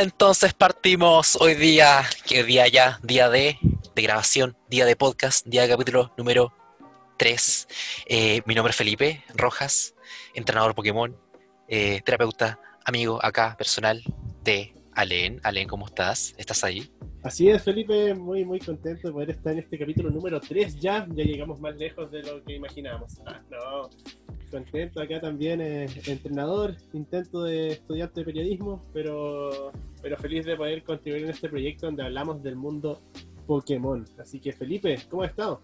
Entonces partimos hoy día, que día ya, día de, de grabación, día de podcast, día de capítulo número 3. Eh, mi nombre es Felipe Rojas, entrenador Pokémon, eh, terapeuta, amigo acá, personal de Alen. Alen, ¿cómo estás? ¿Estás ahí? Así es, Felipe, muy muy contento de poder estar en este capítulo número 3 ya, ya llegamos más lejos de lo que imaginábamos. Ah, no, contento acá también, eh, entrenador, intento de estudiante de periodismo, pero, pero feliz de poder contribuir en este proyecto donde hablamos del mundo Pokémon. Así que Felipe, ¿cómo has estado?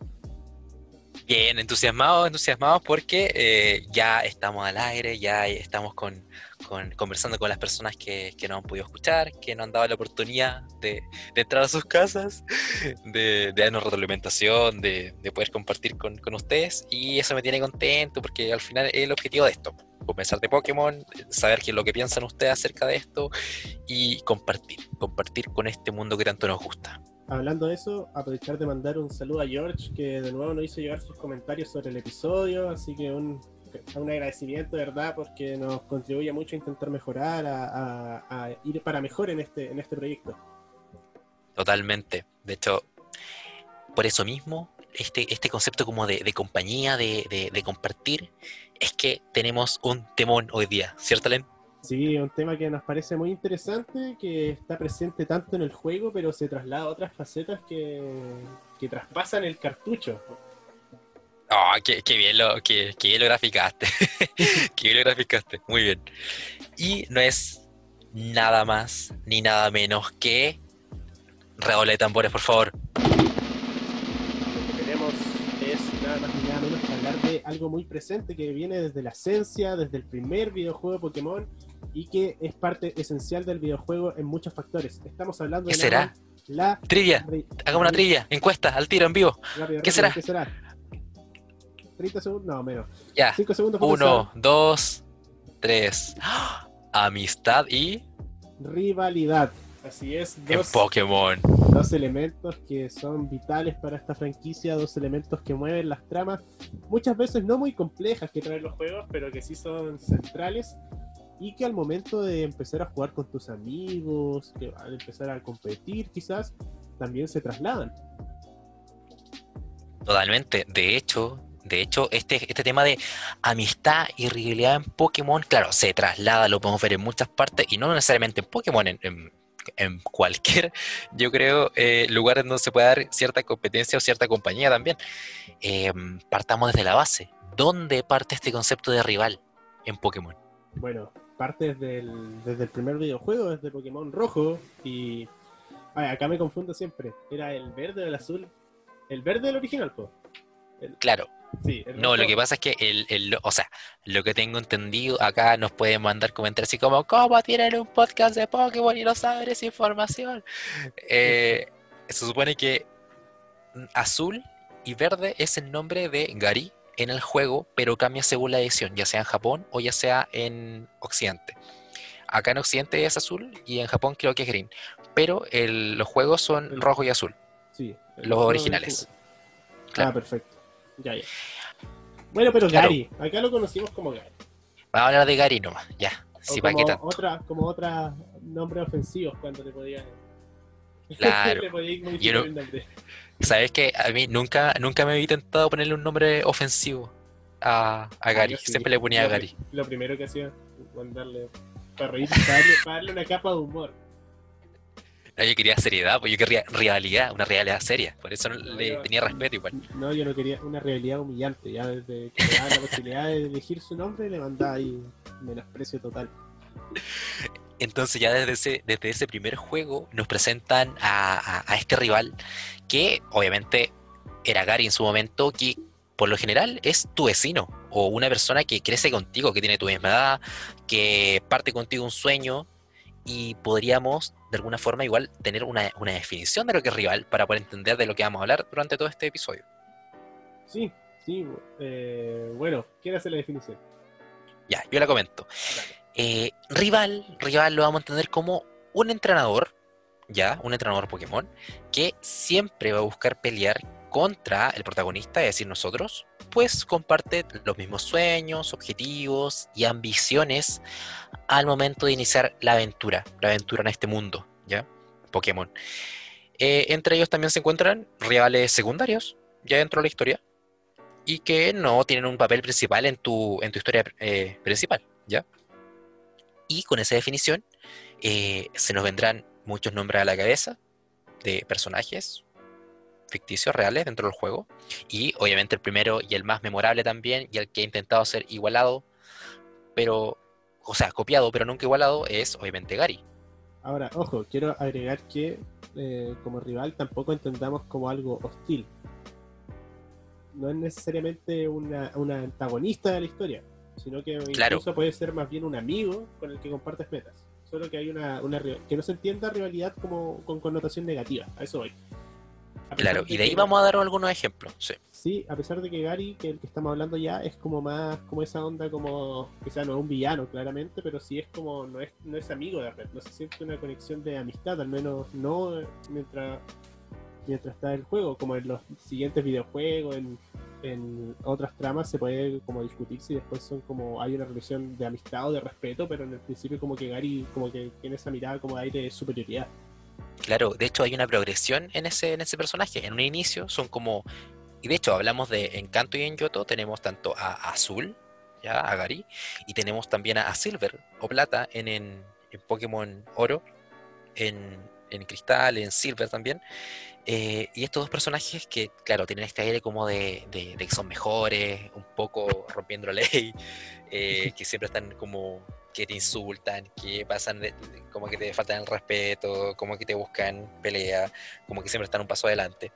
Bien, entusiasmados, entusiasmados porque eh, ya estamos al aire, ya estamos con, con- conversando con las personas que, que no han podido escuchar, que nos han dado la oportunidad de, de entrar a sus casas, de, de darnos retroalimentación, de, de poder compartir con, con ustedes y eso me tiene contento porque al final es el objetivo de esto, conversar de Pokémon, saber qué es lo que piensan ustedes acerca de esto y compartir, compartir con este mundo que tanto nos gusta. Hablando de eso, aprovechar de mandar un saludo a George, que de nuevo nos hizo llegar sus comentarios sobre el episodio, así que un, un agradecimiento, de verdad, porque nos contribuye mucho a intentar mejorar, a, a- a ir para mejor en este, en este proyecto. Totalmente. De hecho, por eso mismo, este, este concepto como de, de compañía, de, de- de compartir, es que tenemos un temón hoy día, ¿cierto, Len? Sí, un tema que nos parece muy interesante, que está presente tanto en el juego, pero se traslada a otras facetas que, que traspasan el cartucho. Oh, qué, qué bien lo, qué, qué bien lo graficaste. qué bien lo graficaste. Muy bien. Y no es nada más ni nada menos que. Redoble de tambores, por favor. Lo que queremos es nada más ni nada menos que hablar de algo muy presente que viene desde la esencia, desde el primer videojuego de Pokémon y que es parte esencial del videojuego en muchos factores. Estamos hablando ¿Qué de será? nada más la Trivia. Hagamos una trivia. Encuesta, al tiro, en vivo. rápido, ¿Qué rápido, será? ¿Qué será? 30 segundos, no, menos. Ya. 5 segundos para Uno, dos, tres. ¡Ah! Amistad y. Rivalidad. Así es, En dos, Pokémon. dos elementos que son vitales para esta franquicia, dos elementos que mueven las tramas, muchas veces no muy complejas que traen los juegos, pero que sí son centrales y que al momento de empezar a jugar con tus amigos, que al empezar a competir quizás, también se trasladan. Totalmente. De hecho, de hecho, este, este tema de amistad y rivalidad en Pokémon, claro, se traslada, lo podemos ver en muchas partes, y no necesariamente en Pokémon, en, en- en cualquier, yo creo, eh, lugar donde se puede dar cierta competencia o cierta compañía también. Eh, partamos desde la base. ¿Dónde parte este concepto de rival en Pokémon? Bueno, parte desde el, desde el primer videojuego, desde Pokémon Rojo, y ay, acá me confundo siempre, ¿era el verde o el azul? El verde del original, po. El- Claro, sí, el No, lo que pasa es que el, el- o sea, lo que tengo entendido, acá nos pueden mandar comentarios así como, ¿cómo tienen un podcast de Pokémon y no saben esa información? Eh, se supone que azul y verde es el nombre de Gary en el juego, pero cambia según la edición, ya sea en Japón o ya sea en Occidente. Acá en Occidente es azul y en Japón creo que es green, pero el- los juegos son rojo y azul, Sí, los originales. original. Claro. Ah, perfecto. Ya, ya. Bueno, pero Claro. Gary, acá lo conocimos como Gary. Vamos a hablar de Gary nomás, ya. O Sí, ¿para qué como tanto? otra, como otra nombre ofensivo cuando te podían. Claro. te Yo no- el nombre. Sabes que a mí nunca, nunca me había intentado ponerle un nombre ofensivo a, a Gary. sí. Siempre le ponía a Gary. Lo primero que hacía, mandarle para reír, para darle, para darle una capa de humor. No, yo quería seriedad, pues yo quería rivalidad, una rivalidad seria. Por eso no le yo- tenía respeto igual. No, yo no quería una realidad humillante. Ya desde que me daba la posibilidad de elegir su nombre, le mandaba ahí menosprecio total. Entonces ya desde ese, desde ese primer juego nos presentan a, a- a este rival que obviamente era Gary en su momento, que por lo general es tu vecino o una persona que crece contigo, que tiene tu misma edad, que parte contigo un sueño y podríamos de alguna forma igual tener una, una definición de lo que es rival para poder entender de lo que vamos a hablar durante todo este episodio. Sí, sí. eh, bueno, ¿quién hace la definición? Ya, yo la comento. Eh, rival, rival lo vamos a entender como un entrenador, ya, un entrenador Pokémon, que siempre va a buscar pelear contra el protagonista, es decir, nosotros, pues comparte los mismos sueños, objetivos y ambiciones al momento de iniciar la aventura, la aventura en este mundo, ¿ya? Pokémon. Eh, entre ellos también se encuentran rivales secundarios, ya dentro de la historia, y que no tienen un papel principal en tu, en tu historia eh, principal, ¿ya? Y con esa definición eh, se nos vendrán muchos nombres a la cabeza de personajes ficticios reales dentro del juego. Y obviamente el primero y el más memorable también, y el que ha intentado ser igualado, pero, o sea, copiado, pero nunca igualado, es obviamente Gary. Ahora, ojo, quiero agregar que eh, como rival tampoco entendamos como algo hostil. No es necesariamente una, una antagonista de la historia, sino que incluso puede ser más bien un amigo con el que compartes metas. Solo que hay una, una que no se entienda rivalidad como con connotación negativa, a eso voy. Claro, y de ahí vamos a dar algunos ejemplos. Sí. Sí, a pesar de que Gary, que el que estamos hablando ya, es como más, como esa onda como, quizá no es un villano claramente, pero sí es como, no es, no es amigo de Red, no se siente una conexión de amistad, al menos no mientras, mientras está el juego, como en los siguientes videojuegos, en, en otras tramas se puede como discutir si después son como hay una relación de amistad o de respeto, pero en el principio como que Gary como que tiene esa mirada como de aire de superioridad. Claro, de hecho hay una progresión en ese, en ese personaje. En un inicio son como. Y de hecho hablamos de Encanto y en Yoto, tenemos tanto a Azul, ya, a Gary, y tenemos también a, Silver o Plata en, en, Pokémon Oro, en, en, Cristal, en Silver también. Eh, y estos dos personajes que, claro, tienen este aire como de, de, que son mejores, un poco rompiendo la ley, eh, que siempre están como que te insultan, que pasan como que te faltan el respeto, como que te buscan pelea, como que siempre están un paso adelante.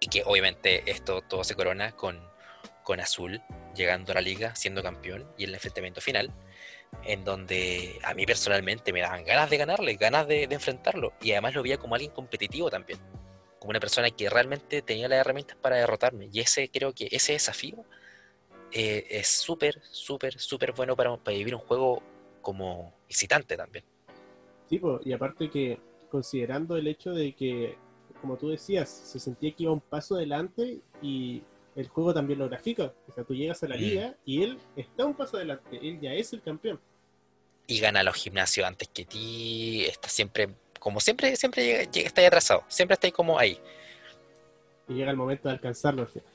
Y que obviamente esto todo se corona con, con Azul llegando a la liga, siendo campeón y el enfrentamiento final, en donde a mí personalmente me daban ganas de ganarle, ganas de, enfrentarlo. Y además lo veía como alguien competitivo también, como una persona que realmente tenía las herramientas para derrotarme. Y ese creo que ese desafío eh, es súper, súper, súper bueno para, vivir un juego como excitante también. Sí, y aparte que considerando el hecho de que, como tú decías, se sentía que iba un paso adelante y el juego también lo grafica. O sea, tú llegas a la mm. liga y él está un paso adelante, él ya es el campeón. Y gana los gimnasios antes que ti, está siempre, como siempre, siempre llega, está ahí atrasado, siempre está ahí como ahí. Y llega el momento de alcanzarlo al final.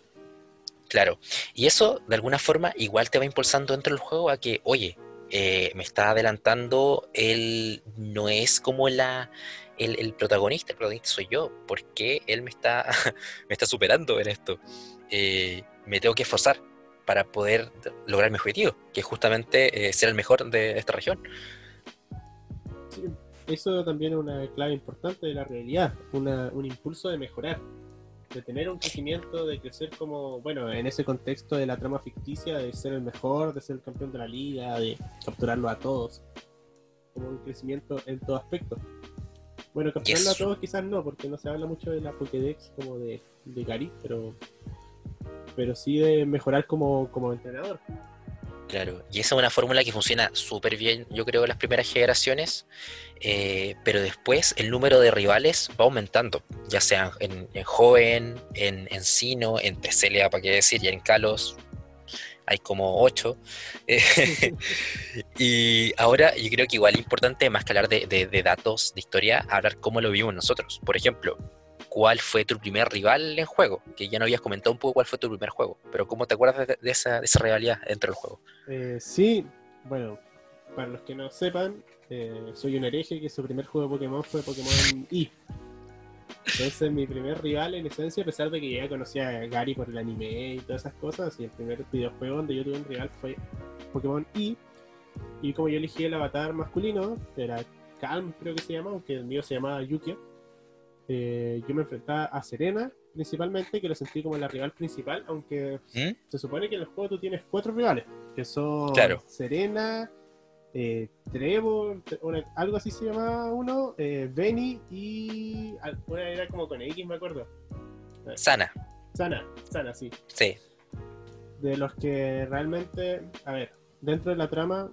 Claro, y eso de alguna forma igual te va impulsando dentro del juego a que, oye, eh, me está adelantando, él no es como la, el, protagonista, el protagonista soy yo, porque él me está, me está superando en esto. Eh, me tengo que esforzar para poder lograr mi objetivo, que es justamente eh, ser el mejor de esta región. eso también es una clave importante de la realidad, un impulso de mejorar de tener un crecimiento, de crecer como, bueno, en ese contexto de la trama ficticia, de ser el mejor, de ser el campeón de la liga, de capturarlo a todos. Como un crecimiento en todo aspecto. Bueno, capturarlo a todos quizás no, porque no se habla mucho de la Pokédex como de, de Gary, pero, pero sí de mejorar como, como entrenador. Claro, y esa es una fórmula que funciona súper bien, yo creo, en las primeras generaciones, eh, pero después el número de rivales va aumentando, ya sea en, Joven, en Encino, en Teselia, para qué decir, y en Kalos hay como ocho. y ahora yo creo que igual es importante, más que hablar de, de datos de historia, hablar cómo lo vimos nosotros. Por ejemplo, cuál fue tu primer rival en juego, que ya no habías comentado un poco cuál fue tu primer juego, pero ¿cómo te acuerdas de, esa, de esa, rivalidad dentro del juego? Eh, sí, bueno, para los que no sepan, eh, soy un hereje que su primer juego de Pokémon fue Pokémon Y. Ese es mi primer rival en esencia, a pesar de que ya conocía a Gary por el anime y todas esas cosas, y el primer videojuego donde yo tuve un rival fue Pokémon Y. Y como yo elegí el avatar masculino, era Calm creo que se llama, aunque el mío se llamaba Yukio eh, yo me enfrentaba a Serena principalmente, que lo sentí como la rival principal, aunque ¿Mm? se supone que en el juego tú tienes cuatro rivales, que son Serena, eh, Trevor, algo así se llamaba uno, eh, Benny y una era como con X, me acuerdo. Sana. Sana, Sana, sí. Sí. De los que realmente, a ver, dentro de la trama,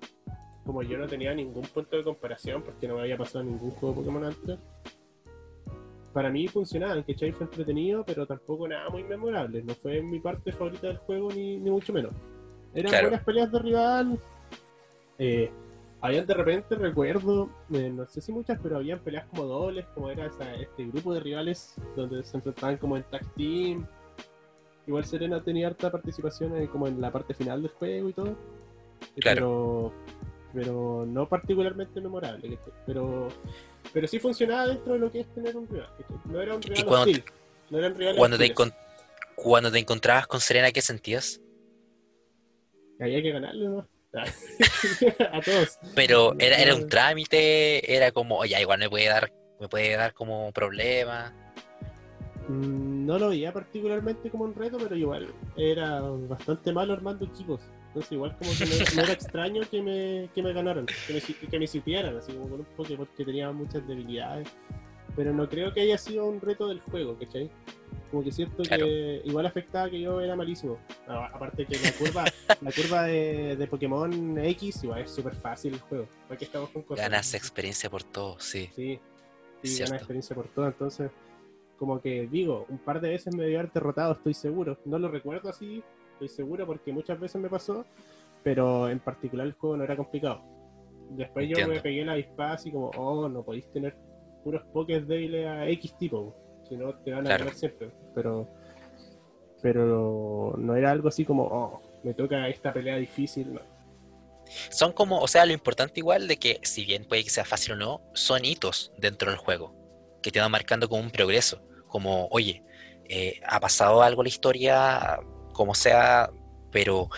como yo no tenía ningún punto de comparación, porque no me había pasado ningún juego Pokémon antes, para mí funcionaba, que Chai fue entretenido, pero tampoco nada muy memorable. No fue mi parte favorita del juego, ni, mucho menos. Eran buenas peleas de rival. Eh, Habían de repente, recuerdo, eh, no sé si muchas, pero habían peleas como dobles, como era esa- este grupo de rivales donde se enfrentaban como en tag team. Igual Serena tenía harta participación en- como en la parte final del juego y todo. Claro. Pero, pero no particularmente memorable. Pero, pero sí funcionaba dentro de lo que es tener un rival. No era un rival cuando hostil. No eran rivales Cuando te, hostiles. cuando te encontrabas con Serena, ¿qué sentías? Había que ganarle, ¿no? a todos. Pero era, era un Claro. trámite, era como, oye, igual me puede dar, me puede dar como problema. Mm, No lo veía particularmente como un reto, pero igual era bastante malo armando equipos. Entonces igual como que no era, no era extraño que me, que me ganaran, que me, que me así como con un poco porque tenía muchas debilidades. Pero no creo que haya sido un reto del juego, ¿cachai? Como que siento Claro. que igual afectaba que yo era malísimo. Aparte que la curva, la curva de, de Pokémon X igual es súper fácil el juego. ¿Para qué estamos con cosas? Ganas experiencia por todo, sí. Sí, sí, Cierto. gana experiencia por todo. Entonces, como que digo, un par de veces me debió haber derrotado, estoy seguro. No lo recuerdo así, estoy seguro porque muchas veces me pasó, pero en particular el juego no era complicado. Después yo me pegué la avispa así como, oh, no podéis tener puros pokés débiles a X tipo, si no te van a Claro. ganar siempre. Pero, pero no era algo así como, oh, me toca esta pelea difícil. No. Son como, o sea, lo importante igual de que, si bien puede que sea fácil o no, son hitos dentro del juego, que te van marcando como un progreso, como, oye, eh, ha pasado algo en la historia, como sea, pero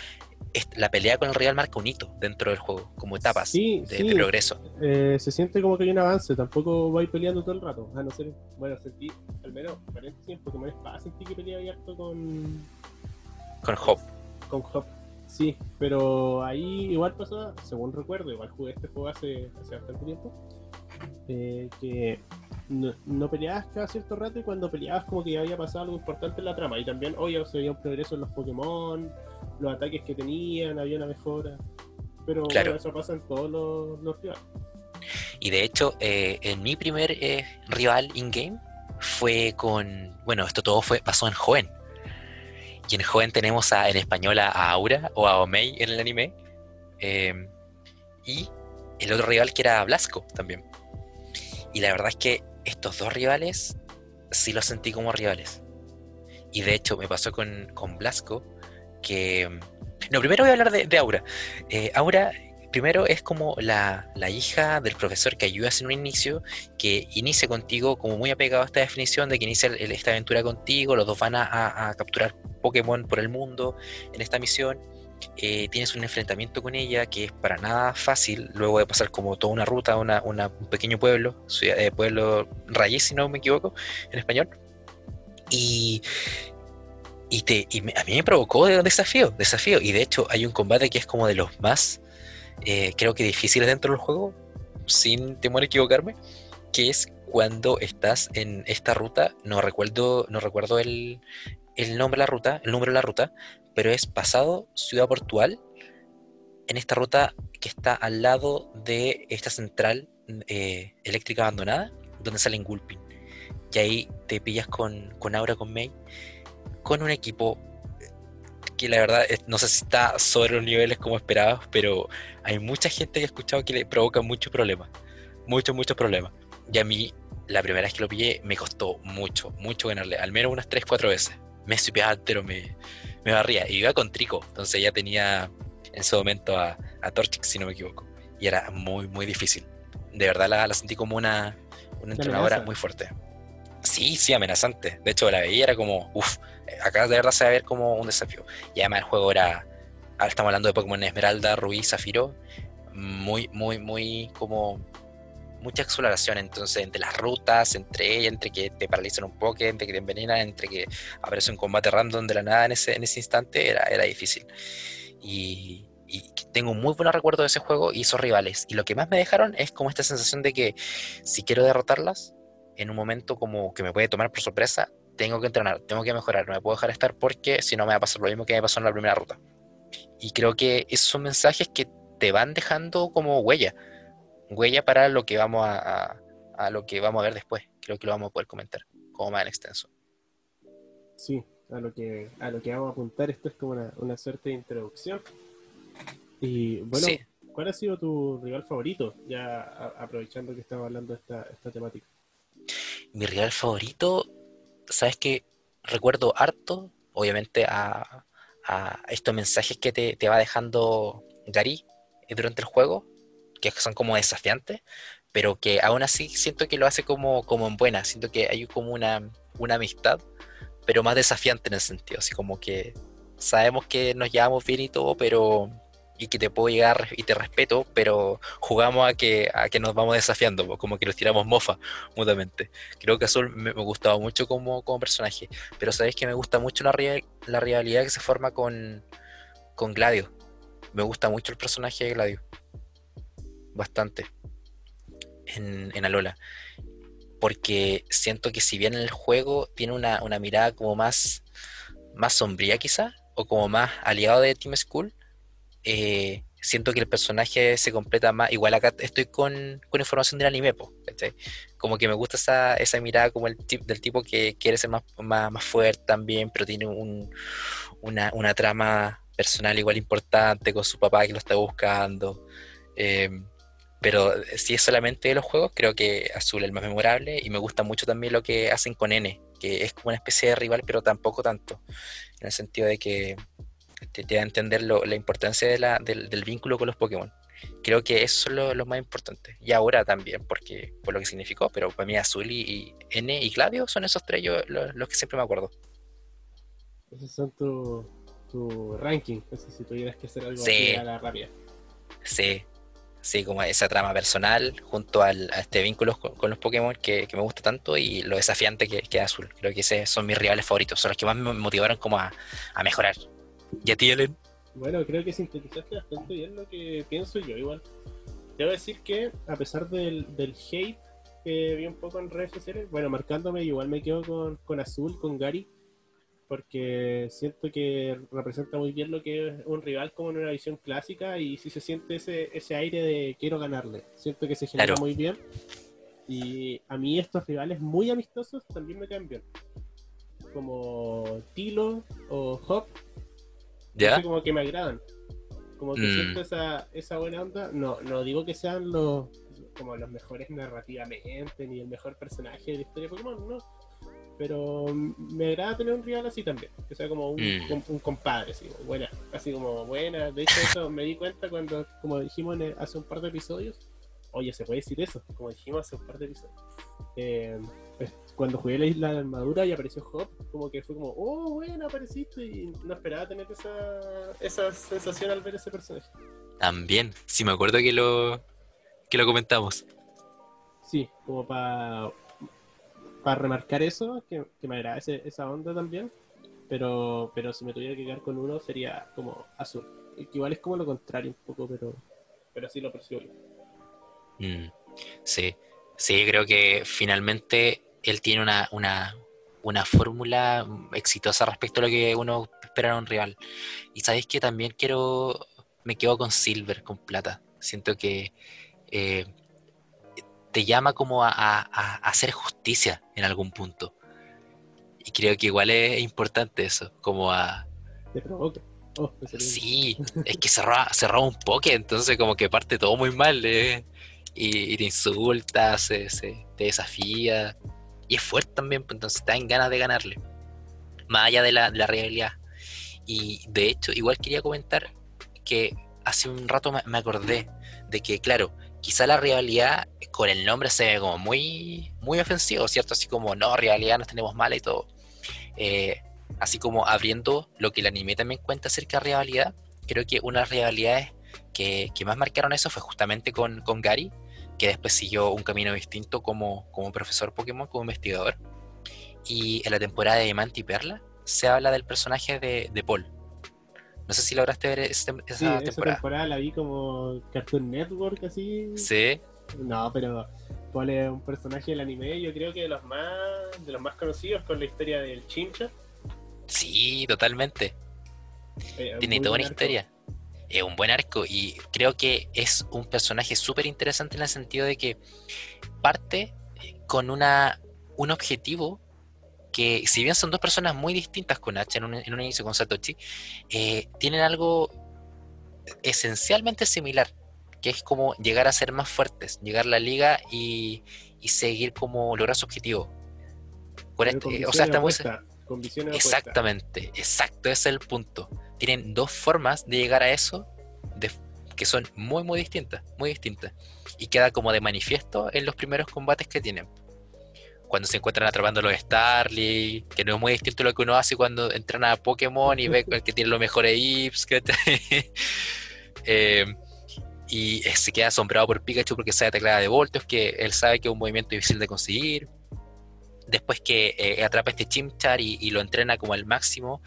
la pelea con el rival marca un hito dentro del juego, como etapas Sí, de, sí. de progreso. Eh, se siente como que hay un avance, tampoco vais peleando todo el rato. A no ser, bueno, sentí, al menos, paréntesis, en Pokémon Espada sentí que peleaba harto con, Con Hop, con Hop. Sí, pero ahí igual pasó, según recuerdo, igual jugué este juego hace, hace bastante tiempo, eh, que no, no peleabas cada cierto rato y cuando peleabas como que ya había pasado algo importante en la trama. Y también, obvio, se veía un progreso en los Pokémon, los ataques que tenían, había una mejora. Pero Claro. bueno, eso pasa en todos los, los rivales. Y de hecho, eh, en mi primer eh, rival in-game fue con. Bueno, esto todo fue pasó en Joven. Y en Joven tenemos a, en español a Aura o a Omei en el anime. eh, y el otro rival que era Blasco también. Y la verdad es que estos dos rivales sí los sentí como rivales. Y de hecho me pasó con, con Blasco que... No, primero voy a hablar de, Aura. Eh, Aura primero es como la, la hija del profesor que ayudas en un inicio, que inicia contigo como muy apegado a esta definición de que inicia el- esta aventura contigo, los dos van a, a- capturar Pokémon por el mundo en esta misión. eh, tienes un enfrentamiento con ella que es para nada fácil, luego de pasar como toda una ruta, una, una- un pequeño pueblo, ciudad- eh, pueblo raíz, si no me equivoco, en español. Y, y, te, y me- a mí me provocó de- desafío, desafío. Y de hecho hay un combate que es como de los más, eh, creo que difíciles dentro del juego, sin temor a equivocarme, que es cuando estás en esta ruta, no recuerdo, no recuerdo el, el nombre de la ruta, el número de la ruta, pero es pasado Ciudad Portual, en esta ruta que está al lado de esta central eh, eléctrica abandonada, donde salen Gulpin. Y ahí te pillas con, con Aura, con May, con un equipo que la verdad no sé si está sobre los niveles como esperabas, pero hay mucha gente que he escuchado que le provoca muchos problemas. Muchos, muchos problemas. Y a mí, la primera vez que lo pillé, me costó mucho, mucho ganarle. Al menos unas 3, 4 veces. Me supeaba entero, me, me barría. Y iba con Trico. Entonces ya tenía en ese momento a, a Torchic, si no me equivoco. Y era muy, muy difícil. De verdad la, la sentí como una, una entrenadora muy fuerte. Sí, sí, amenazante. De hecho, la veía era como, uff, acá de verdad se va a ver como un desafío. Y además el juego era, ahora estamos hablando de Pokémon Esmeralda, Rubí, Zafiro, muy, muy, muy como mucha exploración entonces entre las rutas, entre ellas, entre que te paralizan un poco, entre que te envenenan, entre que aparece un combate random de la nada en ese, en ese instante, era, era difícil. Y, y tengo muy buen recuerdo de ese juego y esos rivales. Y lo que más me dejaron es como esta sensación de que si quiero derrotarlas, en un momento como que me puede tomar por sorpresa, tengo que entrenar, tengo que mejorar, no me puedo dejar estar porque si no me va a pasar lo mismo que me pasó en la primera ruta. Y creo que esos son mensajes que te van dejando como huella, huella para lo que vamos a, a- a lo que vamos a ver después. Creo que lo vamos a poder comentar como más en extenso. Sí, a lo que, a lo que vamos a apuntar, esto es como una, una suerte de introducción. Y bueno, Sí. ¿cuál ha sido tu rival favorito? Ya aprovechando que estamos hablando de esta, esta temática. Mi rival favorito, sabes que recuerdo harto, obviamente, a, estos mensajes que te, va dejando Gary durante el juego, que son como desafiantes, pero que aún así siento que lo hace como, como en buena, siento que hay como una, una amistad, pero más desafiante en el sentido, así como que sabemos que nos llevamos bien y todo, pero y que te puedo llegar y te respeto, pero jugamos a que, a que nos vamos desafiando, como que los tiramos mofa mutuamente. Creo que Azul me, gustaba mucho como, como, personaje, pero sabéis que me gusta mucho la, rivalidad que se forma con, con Gladio. Me gusta mucho el personaje de Gladio. Bastante. En, en Alola. Porque siento que si bien en el juego tiene una, una mirada como más, más sombría quizá, o como más aliado de Team School, eh, siento que el personaje se completa más. Igual acá estoy con, información del anime, como que me gusta esa, esa mirada como el del tipo que quiere ser más, más, fuerte también, pero tiene un, una, trama personal igual importante con su papá que lo está buscando. Eh, pero si es solamente de los juegos, creo que Azul es el más memorable y me gusta mucho también lo que hacen con N, que es como una especie de rival, pero tampoco tanto, en el sentido de que te, da a entender la importancia del, vínculo con los Pokémon. Creo que eso es lo, más importante. Y ahora también, porque por lo que significó, pero para mí Azul y, N y Gladio son esos tres los, que siempre me acuerdo. Esos son tu, tu ranking, si tuvieras que hacer algo así a la rápida. Sí, Sí, como esa trama personal junto al, a este vínculo con, los Pokémon que, me gusta tanto y lo desafiante que, que, es Azul. Creo que esos son mis rivales favoritos, son los que más me motivaron como a, mejorar. ¿Y a ti, Ellen? Bueno, creo que sintetizaste bastante bien lo que pienso yo igual. Debo decir que a pesar del, hate que vi un poco en redes sociales, bueno, marcándome igual me quedo con, con Azul, con Gary porque siento que representa muy bien lo que es un rival como en una visión clásica y si se siente ese, ese aire de quiero ganarle. Siento que se genera muy bien. Y a mí estos rivales muy amistosos también me caen bien. Como Tilo o Hop. ¿Ya? Como que me agradan. Como que mm. siento esa, esa buena onda. No, no digo que sean los como los mejores narrativamente, ni el mejor personaje de la historia de Pokémon, no pero me agrada tener un rival así también, que sea como un, mm. compadre, así, buena, así como buena. De hecho, eso me di cuenta cuando, como dijimos hace un par de episodios, oye, se puede decir eso, como dijimos hace un par de episodios. Eh, cuando jugué la isla de armadura y apareció Hop, como que fue como, oh, bueno, apareciste y no esperaba tener esa, esa sensación al ver ese personaje. También, sí me acuerdo que lo, que lo comentamos. Sí, como para para remarcar eso, que, me agrada esa onda también. Pero, pero si me tuviera que quedar con uno sería como azul. igual es como lo contrario un poco, pero, pero así lo percibo. Mm, sí, sí, creo que finalmente él tiene una, una, una fórmula exitosa respecto a lo que uno espera en un rival. Y sabéis que también quiero, me quedo con Silver, con plata. Siento que eh, te llama como a, hacer justicia en algún punto. Y creo que igual es importante eso, como a... Te provoca. Oh, sí, es que se roba, un poke, entonces como que parte todo muy mal, eh, y, te insulta, se, te desafía, y es fuerte también, pues, entonces te dan ganas de ganarle, más allá de la, realidad. Y de hecho, igual quería comentar que hace un rato me acordé de que, claro, quizá la rivalidad con el nombre se ve como muy, muy ofensivo, ¿cierto? Así como, no, rivalidad nos tenemos mala y todo. Eh, así como abriendo lo que el anime también cuenta acerca de rivalidad, creo que una de las rivalidades que, más marcaron eso fue justamente con, con, Gary, que después siguió un camino distinto como, como profesor Pokémon, como investigador. Y en la temporada de Diamante y Perla se habla del personaje de, de Paul, no sé si lograste ver esa, esa sí, temporada. Esa temporada la vi como Cartoon Network, así. Sí. No, pero Paul es un personaje del anime, yo creo que de los más, de los más conocidos con la historia del Chincha. Sí, totalmente. Eh, Tiene toda una historia. Es un buen arco y creo que es un personaje súper interesante en el sentido de que parte con una, un objetivo que si bien son dos personas muy distintas con H en un, en un inicio con Satoshi, eh, tienen algo esencialmente similar, que es como llegar a ser más fuertes, llegar a la liga y, seguir como lograr su objetivo. Este, o sea, Exactamente, exacto, ese es el punto. Tienen dos formas de llegar a eso que son muy, muy distintas, muy distintas. Y queda como de manifiesto en los primeros combates que tienen cuando se encuentran atrapando los Starly, que no es muy distinto a lo que uno hace cuando entrena a Pokémon y ve el que tiene los mejores IPs. eh, y se queda asombrado por Pikachu porque sabe teclada de voltios, que él sabe que es un movimiento difícil de conseguir. Después que eh, atrapa este Chimchar y, lo entrena como al máximo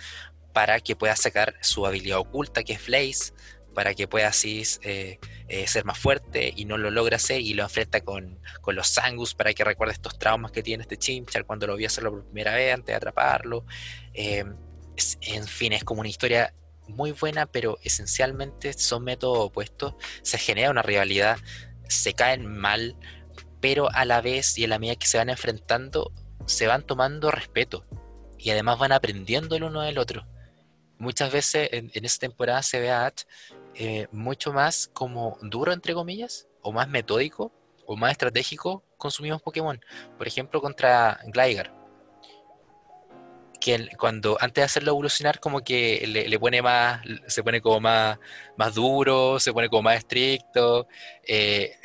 para que pueda sacar su habilidad oculta, que es Blaze, para que pueda así eh, eh, ser más fuerte y no lo logra hacer y lo enfrenta con, los Sangus para que recuerde estos traumas que tiene este Chimchar cuando lo vio hacerlo por primera vez antes de atraparlo. Em, en fin, es como una historia muy buena, pero esencialmente son métodos opuestos. Se genera una rivalidad, se caen mal, pero a la vez y a la medida que se van enfrentando, se van tomando respeto y además van aprendiendo el uno del otro. Muchas veces en, en esta temporada se ve a Ash eh, mucho más como duro, entre comillas, o más metódico, o más estratégico con Pokémon. Por ejemplo, contra Gligar. Que cuando antes de hacerlo evolucionar, como que le, pone más, se pone como más, más duro, se pone como más estricto. Eh,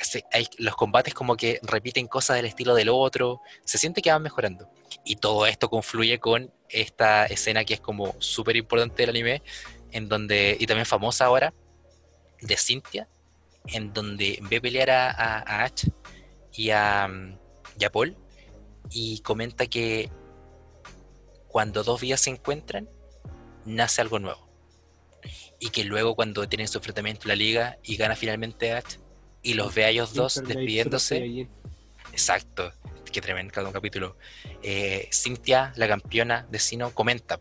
los combates como que repiten cosas del estilo del otro. Se siente que van mejorando. Y todo esto confluye con esta escena que es como súper importante del anime, en donde, y también famosa ahora, de Cynthia, en donde ve pelear a, Ash y a, y Paul, y comenta que cuando dos vías se encuentran, nace algo nuevo. Y que luego cuando tienen su enfrentamiento en la liga y gana finalmente Ash, y los ve a ellos dos despidiéndose. Exacto, que tremendo cada un capítulo. Eh, Cynthia, la campeona de Sino, comenta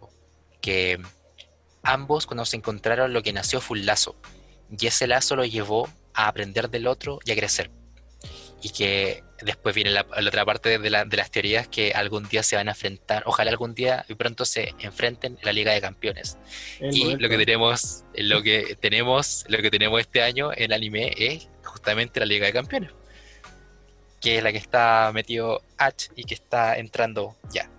que ambos cuando se encontraron lo que nació fue un lazo y ese lazo lo llevó a aprender del otro y a crecer. Y que después viene la, otra parte de, las teorías que algún día se van a enfrentar, ojalá algún día y pronto se enfrenten en la Liga de Campeones. y lo que tenemos, lo que tenemos, lo que tenemos este año en anime es justamente la Liga de Campeones. Que es la que está metido H y que está entrando ya.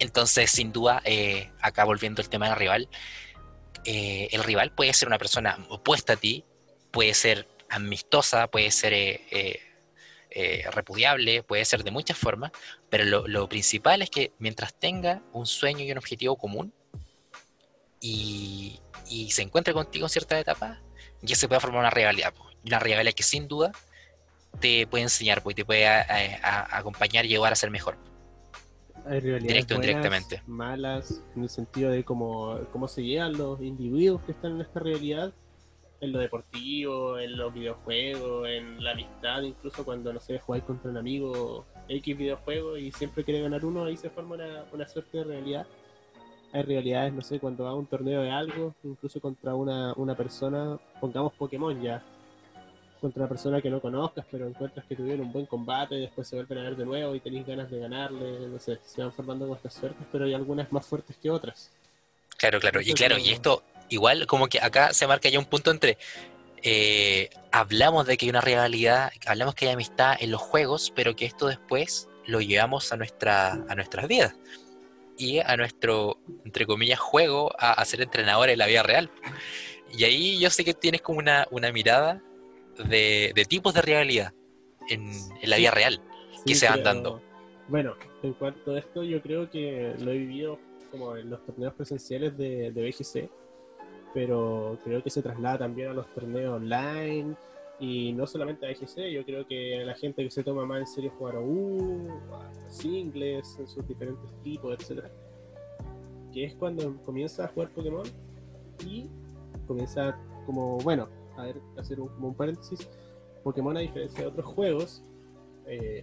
Entonces, sin duda, eh, acá volviendo al tema del rival, eh, el rival puede ser una persona opuesta a ti, puede ser amistosa, puede ser eh, eh, repudiable, puede ser de muchas formas, pero lo, principal es que mientras tenga un sueño y un objetivo común y, se encuentre contigo en cierta etapa, ya se puede formar una rivalidad, una rivalidad que sin duda te puede enseñar, pues, te puede acompañar y llevar a ser mejor. Hay Directo indirectamente. malas, en el sentido de cómo, cómo se llevan los individuos que están en esta realidad, en lo deportivo, en los videojuegos, en la amistad, incluso cuando, no sé, jugáis contra un amigo X videojuego y siempre quiere ganar uno, ahí se forma una, una suerte de realidad. Hay realidades, no sé, cuando va a un torneo de algo, incluso contra una, una persona, pongamos Pokémon ya, contra una persona que no conozcas, pero encuentras que tuvieron un buen combate, y después se vuelven a ver de nuevo y tenéis ganas de ganarle, no sé, se van formando con estas suertes, pero hay algunas más fuertes que otras. Claro, claro, y claro, y esto igual como que acá se marca ya un punto entre eh, hablamos de que hay una rivalidad, hablamos que hay amistad en los juegos, pero que esto después lo llevamos a nuestra a nuestras vidas y a nuestro entre comillas juego a, a ser entrenador en la vida real. Y ahí yo sé que tienes como una, una mirada de, tipos de realidad en, la vida real que se van dando. Bueno, en cuanto a esto, yo creo que lo he vivido como en los torneos presenciales de, de BGC, pero creo que se traslada también a los torneos online y no solamente a BGC, yo creo que la gente que se toma más en serio jugar a U, a singles, en sus diferentes tipos, etcétera, que es cuando comienza a jugar Pokémon y comienza como, bueno, a ver, hacer un paréntesis, Pokémon a diferencia de otros juegos, eh,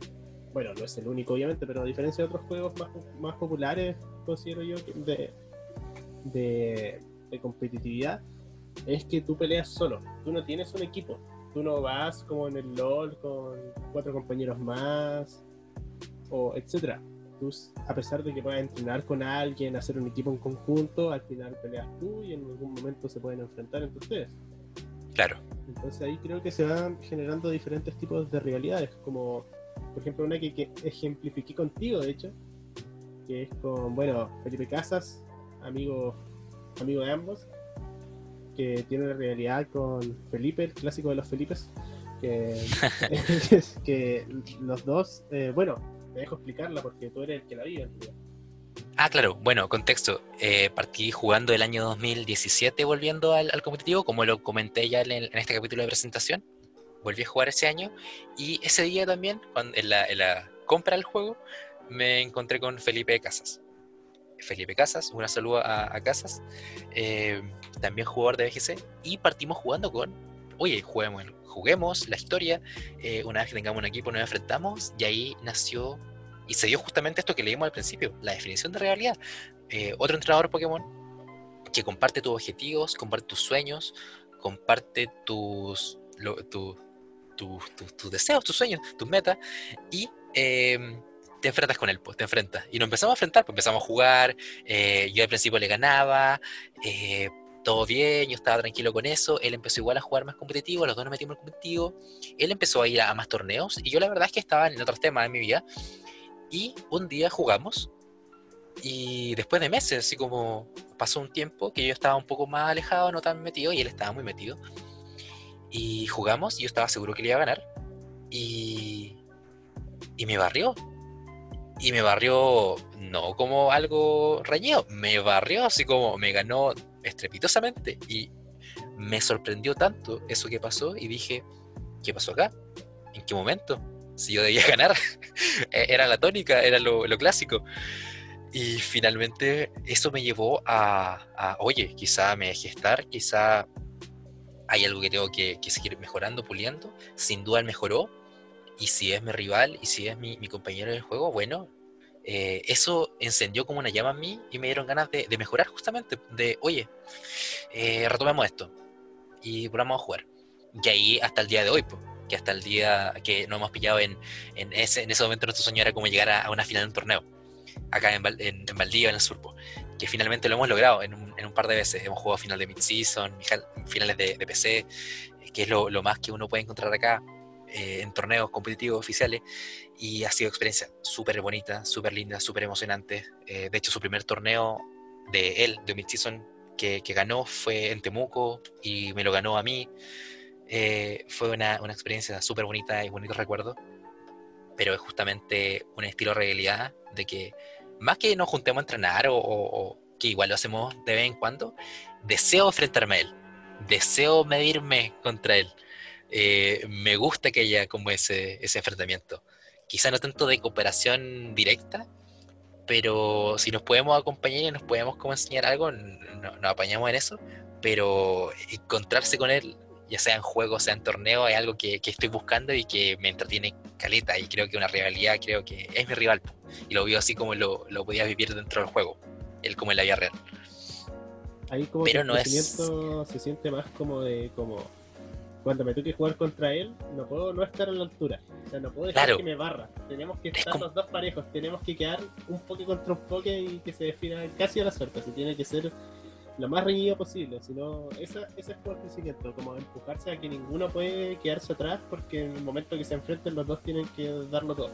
bueno, no es el único obviamente, pero a diferencia de otros juegos más, más populares, considero yo, de, de, de, competitividad, es que tú peleas solo, tú no tienes un equipo, tú no vas como en el LOL con cuatro compañeros más, o etcétera. Tú, a pesar de que puedas entrenar con alguien, hacer un equipo en conjunto, al final peleas tú y en algún momento se pueden enfrentar entre ustedes. Claro. Entonces ahí creo que se van generando diferentes tipos de rivalidades, como por ejemplo una que, que ejemplifiqué contigo, de hecho, que es con, bueno, Felipe Casas, amigo, amigo de ambos, que tiene una rivalidad con Felipe, el clásico de los Felipes, que, que los dos, eh, bueno, te dejo explicarla porque tú eres el que la vive. Ah, claro, bueno, contexto. Eh, partí jugando el año 2017 volviendo al, competitivo, como lo comenté ya en, este capítulo de presentación. Volví a jugar ese año y ese día también, cuando, en, la, compra del juego, me encontré con Felipe Casas. Felipe Casas, una saludo a, Casas, eh, también jugador de BGC, y partimos jugando con, oye, juguemos, juguemos la historia, eh, una vez que tengamos un equipo nos enfrentamos, y ahí nació y se dio justamente esto que leímos al principio, la definición de realidad. Eh, otro entrenador Pokémon que comparte tus objetivos, comparte tus sueños, comparte tus, tus deseos, tus sueños, tus metas, y te enfrentas con él, pues, te enfrentas. Y nos empezamos a enfrentar, pues empezamos a jugar, eh, yo al principio le ganaba, eh, todo bien, yo estaba tranquilo con eso, él empezó igual a jugar más competitivo, los dos nos metimos en competitivo, él empezó a ir a, más torneos, y yo la verdad es que estaba en otros temas de mi vida, y un día jugamos y después de meses, así como pasó un tiempo que yo estaba un poco más alejado, no tan metido, y él estaba muy metido. Y jugamos y yo estaba seguro que le iba a ganar. Y, y me barrió. Y me barrió no como algo reñido, me barrió así como me ganó estrepitosamente. Y me sorprendió tanto eso que pasó y dije, ¿qué pasó acá? ¿En qué momento? si yo debía ganar. E-, era la tónica, era lo, clásico. Y finalmente eso me llevó a, oye, quizá me dejé estar, quizá hay algo que tengo que, seguir mejorando, puliendo. Sin duda mejoró. Y si es mi rival y si es mi, compañero del juego, bueno, eh, eso encendió como una llama en mí y me dieron ganas de, mejorar justamente. De, oye, eh, retomemos esto y volvamos a jugar. Y ahí hasta el día de hoy, pues que hasta el día que nos hemos pillado en, en, ese, en ese momento nuestro sueño era como llegar a, una final de un torneo, acá en, en, en Valdivia, en el Surpo, que finalmente lo hemos logrado en un, en un par de veces. Hemos jugado final de mid-season, finales de, de, PC, que es lo, más que uno puede encontrar acá eh, en torneos competitivos oficiales, y ha sido experiencia súper bonita, súper linda, súper emocionante. Eh, de hecho, su primer torneo de él, de mid-season, que, ganó fue en Temuco y me lo ganó a mí. Eh, fue una, una experiencia súper bonita y bonito recuerdo, pero es justamente un estilo de realidad de que más que nos juntemos a entrenar o, que igual lo hacemos de vez en cuando, deseo enfrentarme a él, deseo medirme contra él. Eh, me gusta que haya como ese, ese enfrentamiento. Quizá no tanto de cooperación directa, pero si nos podemos acompañar y nos podemos como enseñar algo, nos apañamos en eso, pero encontrarse con él ya sea en juegos, sea en torneos, es algo que, estoy buscando y que me entretiene caleta. Y creo que una rivalidad, creo que es mi rival. Y lo veo así como lo, lo podía vivir dentro del juego, él como en la vida real. Ahí como Pero no es... se siente más como de como cuando me toque jugar contra él, no puedo no estar a la altura. O sea, no puedo dejar que me barra. Tenemos que estar los dos parejos, tenemos que quedar un poque contra un poque y que se defina casi a la suerte. Se tiene que ser lo más reñido posible, sino esa, ese es el crecimiento, como empujarse a que ninguno puede quedarse atrás porque en el momento que se enfrenten los dos tienen que darlo todo.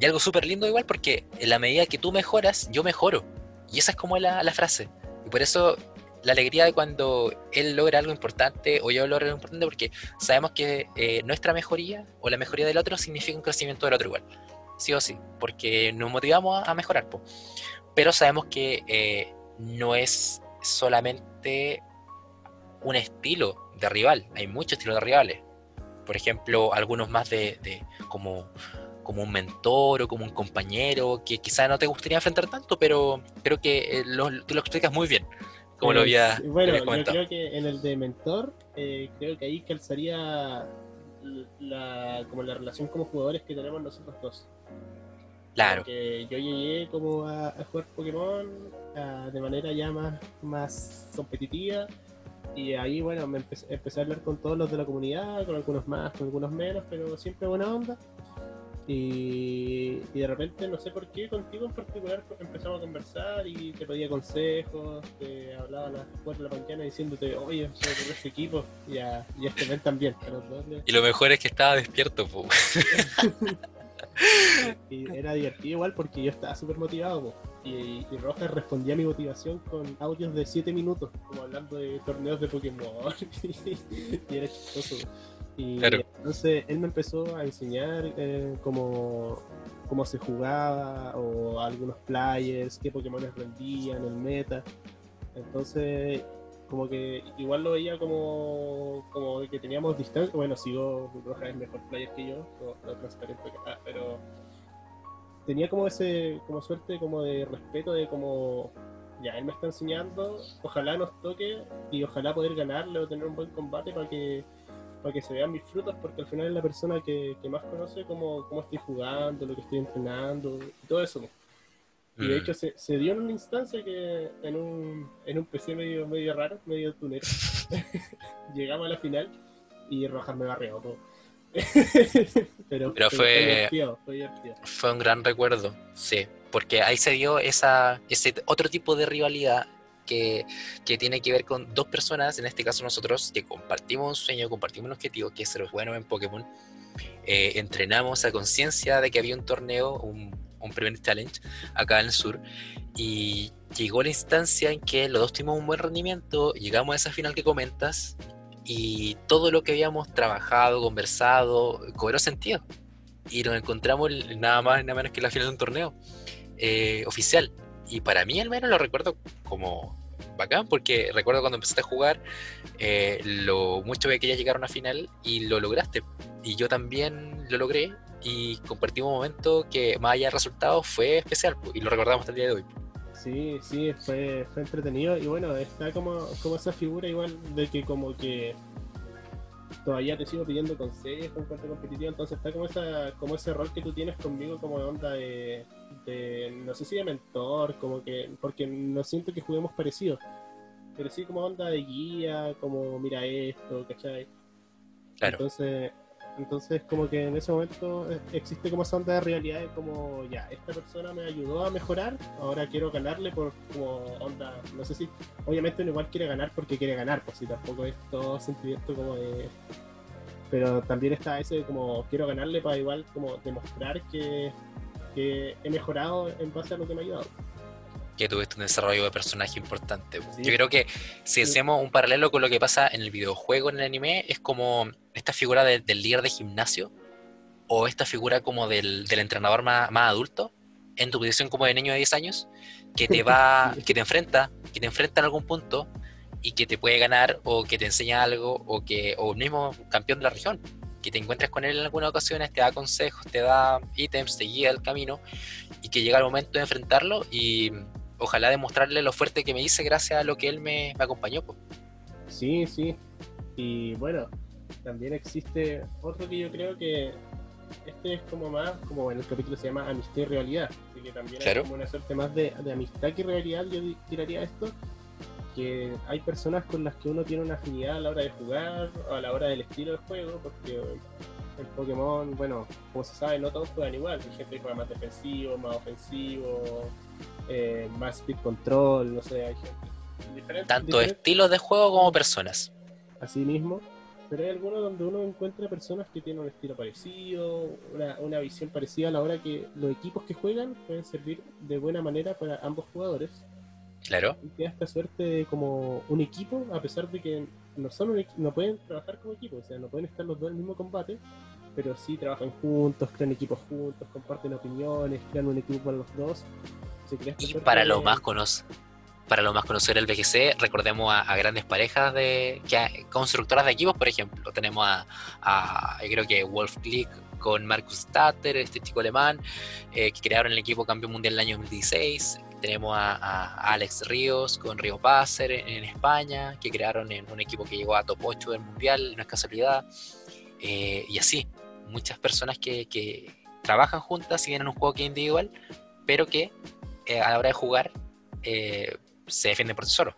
Y algo súper lindo igual porque en la medida que tú mejoras, yo mejoro. Y esa es como la, la frase. Y por eso la alegría de cuando él logra algo importante o yo logro algo importante porque sabemos que eh, nuestra mejoría o la mejoría del otro significa un crecimiento del otro igual. Sí o sí, porque nos motivamos a, mejorar. Pero sabemos que eh, no es solamente un estilo de rival, hay muchos estilos de rivales. Por ejemplo, algunos más de, como, como un mentor o como un compañero que quizá no te gustaría enfrentar tanto, pero creo que eh, lo, tú lo explicas muy bien, lo había, bueno, yo creo que en el de mentor, eh, creo que ahí calzaría la, como la relación como jugadores que tenemos nosotros dos. Claro. Porque yo llegué como a, jugar Pokémon de manera ya más, más competitiva y ahí bueno me empecé, a hablar con todos los de la comunidad, con algunos más, con algunos menos, pero siempre buena onda. Y, y de repente, no sé por qué, contigo en particular empezamos a conversar y te pedía consejos, te hablaba a las 4 de la mañana diciéndote, oye, soy de este equipo, y a, y a este men también. Y lo mejor es que estaba despierto. Y era divertido igual porque yo estaba súper motivado. po. Y, y Rojas respondía a mi motivación con audios de 7 minutos, como hablando de torneos de Pokémon. y era chistoso. Y Claro. entonces él me empezó a enseñar eh, cómo, cómo se jugaba, o algunos players, qué Pokémon rendían, el meta. Entonces, como que igual lo veía como, como que teníamos distancia. Bueno, sigo, Rojas es mejor player que yo, no, no transparente acá, pero tenía como ese, como suerte como de respeto de como, ya, él me está enseñando, ojalá nos toque y ojalá poder ganarle o tener un buen combate para que para que se vean mis frutos, porque al final es la persona que, que más conoce cómo, cómo estoy jugando, lo que estoy entrenando y todo eso. Y de Mm. hecho se, se dio en una instancia que en un, en un PC medio, medio raro, medio tunero, llegamos a la final y Rojas me barrió todo. pero, Pero fue- divertido, fue divertido. Fue un gran recuerdo, sí, porque ahí se dio esa, ese otro tipo de rivalidad que, que tiene que ver con dos personas, en este caso nosotros, que compartimos un sueño, compartimos un objetivo, que es ser bueno en Pokémon. Eh, entrenamos a conciencia de que había un torneo, un, un primer challenge acá en el sur, y llegó la instancia en que los dos tuvimos un buen rendimiento, llegamos a esa final que comentas, y todo lo que habíamos trabajado, conversado, cobró sentido y nos encontramos nada más nada menos que la final de un torneo eh, oficial. Y para mí al menos lo recuerdo como bacán, porque recuerdo cuando empezaste a jugar eh, lo mucho que querías llegar a una final y lo lograste. Y yo también lo logré y compartimos un momento que más allá del resultado fue especial y lo recordamos hasta el día de hoy. Sí, sí, fue, fue entretenido y bueno, está como, como esa figura igual de que como que todavía te sigo pidiendo consejos en cuanto a competitivo, entonces está como esa, como ese rol que tú tienes conmigo como de onda de, de, no sé si de mentor, como que, porque no siento que juguemos parecido, pero sí como onda de guía, como mira esto, ¿cachai? Claro. Entonces, entonces como que en ese momento eh, existe como esa onda de realidad de como ya, esta persona me ayudó a mejorar, ahora quiero ganarle por como onda, no sé si, obviamente uno igual quiere ganar porque quiere ganar, pues si tampoco es todo sentimiento como de... Pero también está ese como quiero ganarle para igual como demostrar que, que he mejorado en base a lo que me ha ayudado. Que tuviste un desarrollo de personaje importante. Sí. Yo creo que si hacemos un paralelo con lo que pasa en el videojuego, en el anime, es como esta figura de- del líder de gimnasio o esta figura como del, del entrenador más, más adulto en tu posición como de niño de 10 años que te va, que te enfrenta, que te enfrenta en algún punto y que te puede ganar o que te enseña algo o que o mismo campeón de la región que te encuentres con él en algunas ocasiones, te da consejos, te da ítems, te guía el camino y que llega el momento de enfrentarlo y ojalá demostrarle lo fuerte que me hice gracias a lo que él me, me acompañó. pues. Sí, sí. Y bueno, también existe otro que yo creo que este es como más, como bueno, el capítulo se llama Amistad y Realidad, así que también Claro. hay como una suerte más de, de amistad que realidad, yo tiraría esto, que hay personas con las que uno tiene una afinidad a la hora de jugar o a la hora del estilo de juego, porque el Pokémon, bueno, como se sabe, no todos juegan igual, hay gente que juega más defensivo, más ofensivo, eh, más speed control, no sé, hay gente. diferente- Tanto estilos de juego como personas. así mismo, pero hay algunos donde uno encuentra personas que tienen un estilo parecido, una, una visión parecida a la hora que los equipos que juegan pueden servir de buena manera para ambos jugadores. Claro. Y queda esta suerte de como un equipo, a pesar de que no son un no pueden trabajar como equipo, o sea, no pueden estar los dos en el mismo combate, pero sí trabajan juntos, crean equipos juntos, comparten opiniones, crean un equipo para los dos. Esta Y para lo de- más conoce, para lo más conocer el BGC, recordemos a, a grandes parejas de que a- constructoras de equipos, por ejemplo. Tenemos a, creo que Wolf Click con Marcus Statter, este chico alemán, eh, que crearon el equipo campeón mundial el año 2016. Tenemos a, Alex Ríos con Río en, en España, que crearon en un equipo que llegó a top 8 del mundial, no es casualidad. Eh, y así, muchas personas que, que trabajan juntas y tienen un juego que es individual, pero que eh, a la hora de jugar eh, se defienden por sí solo.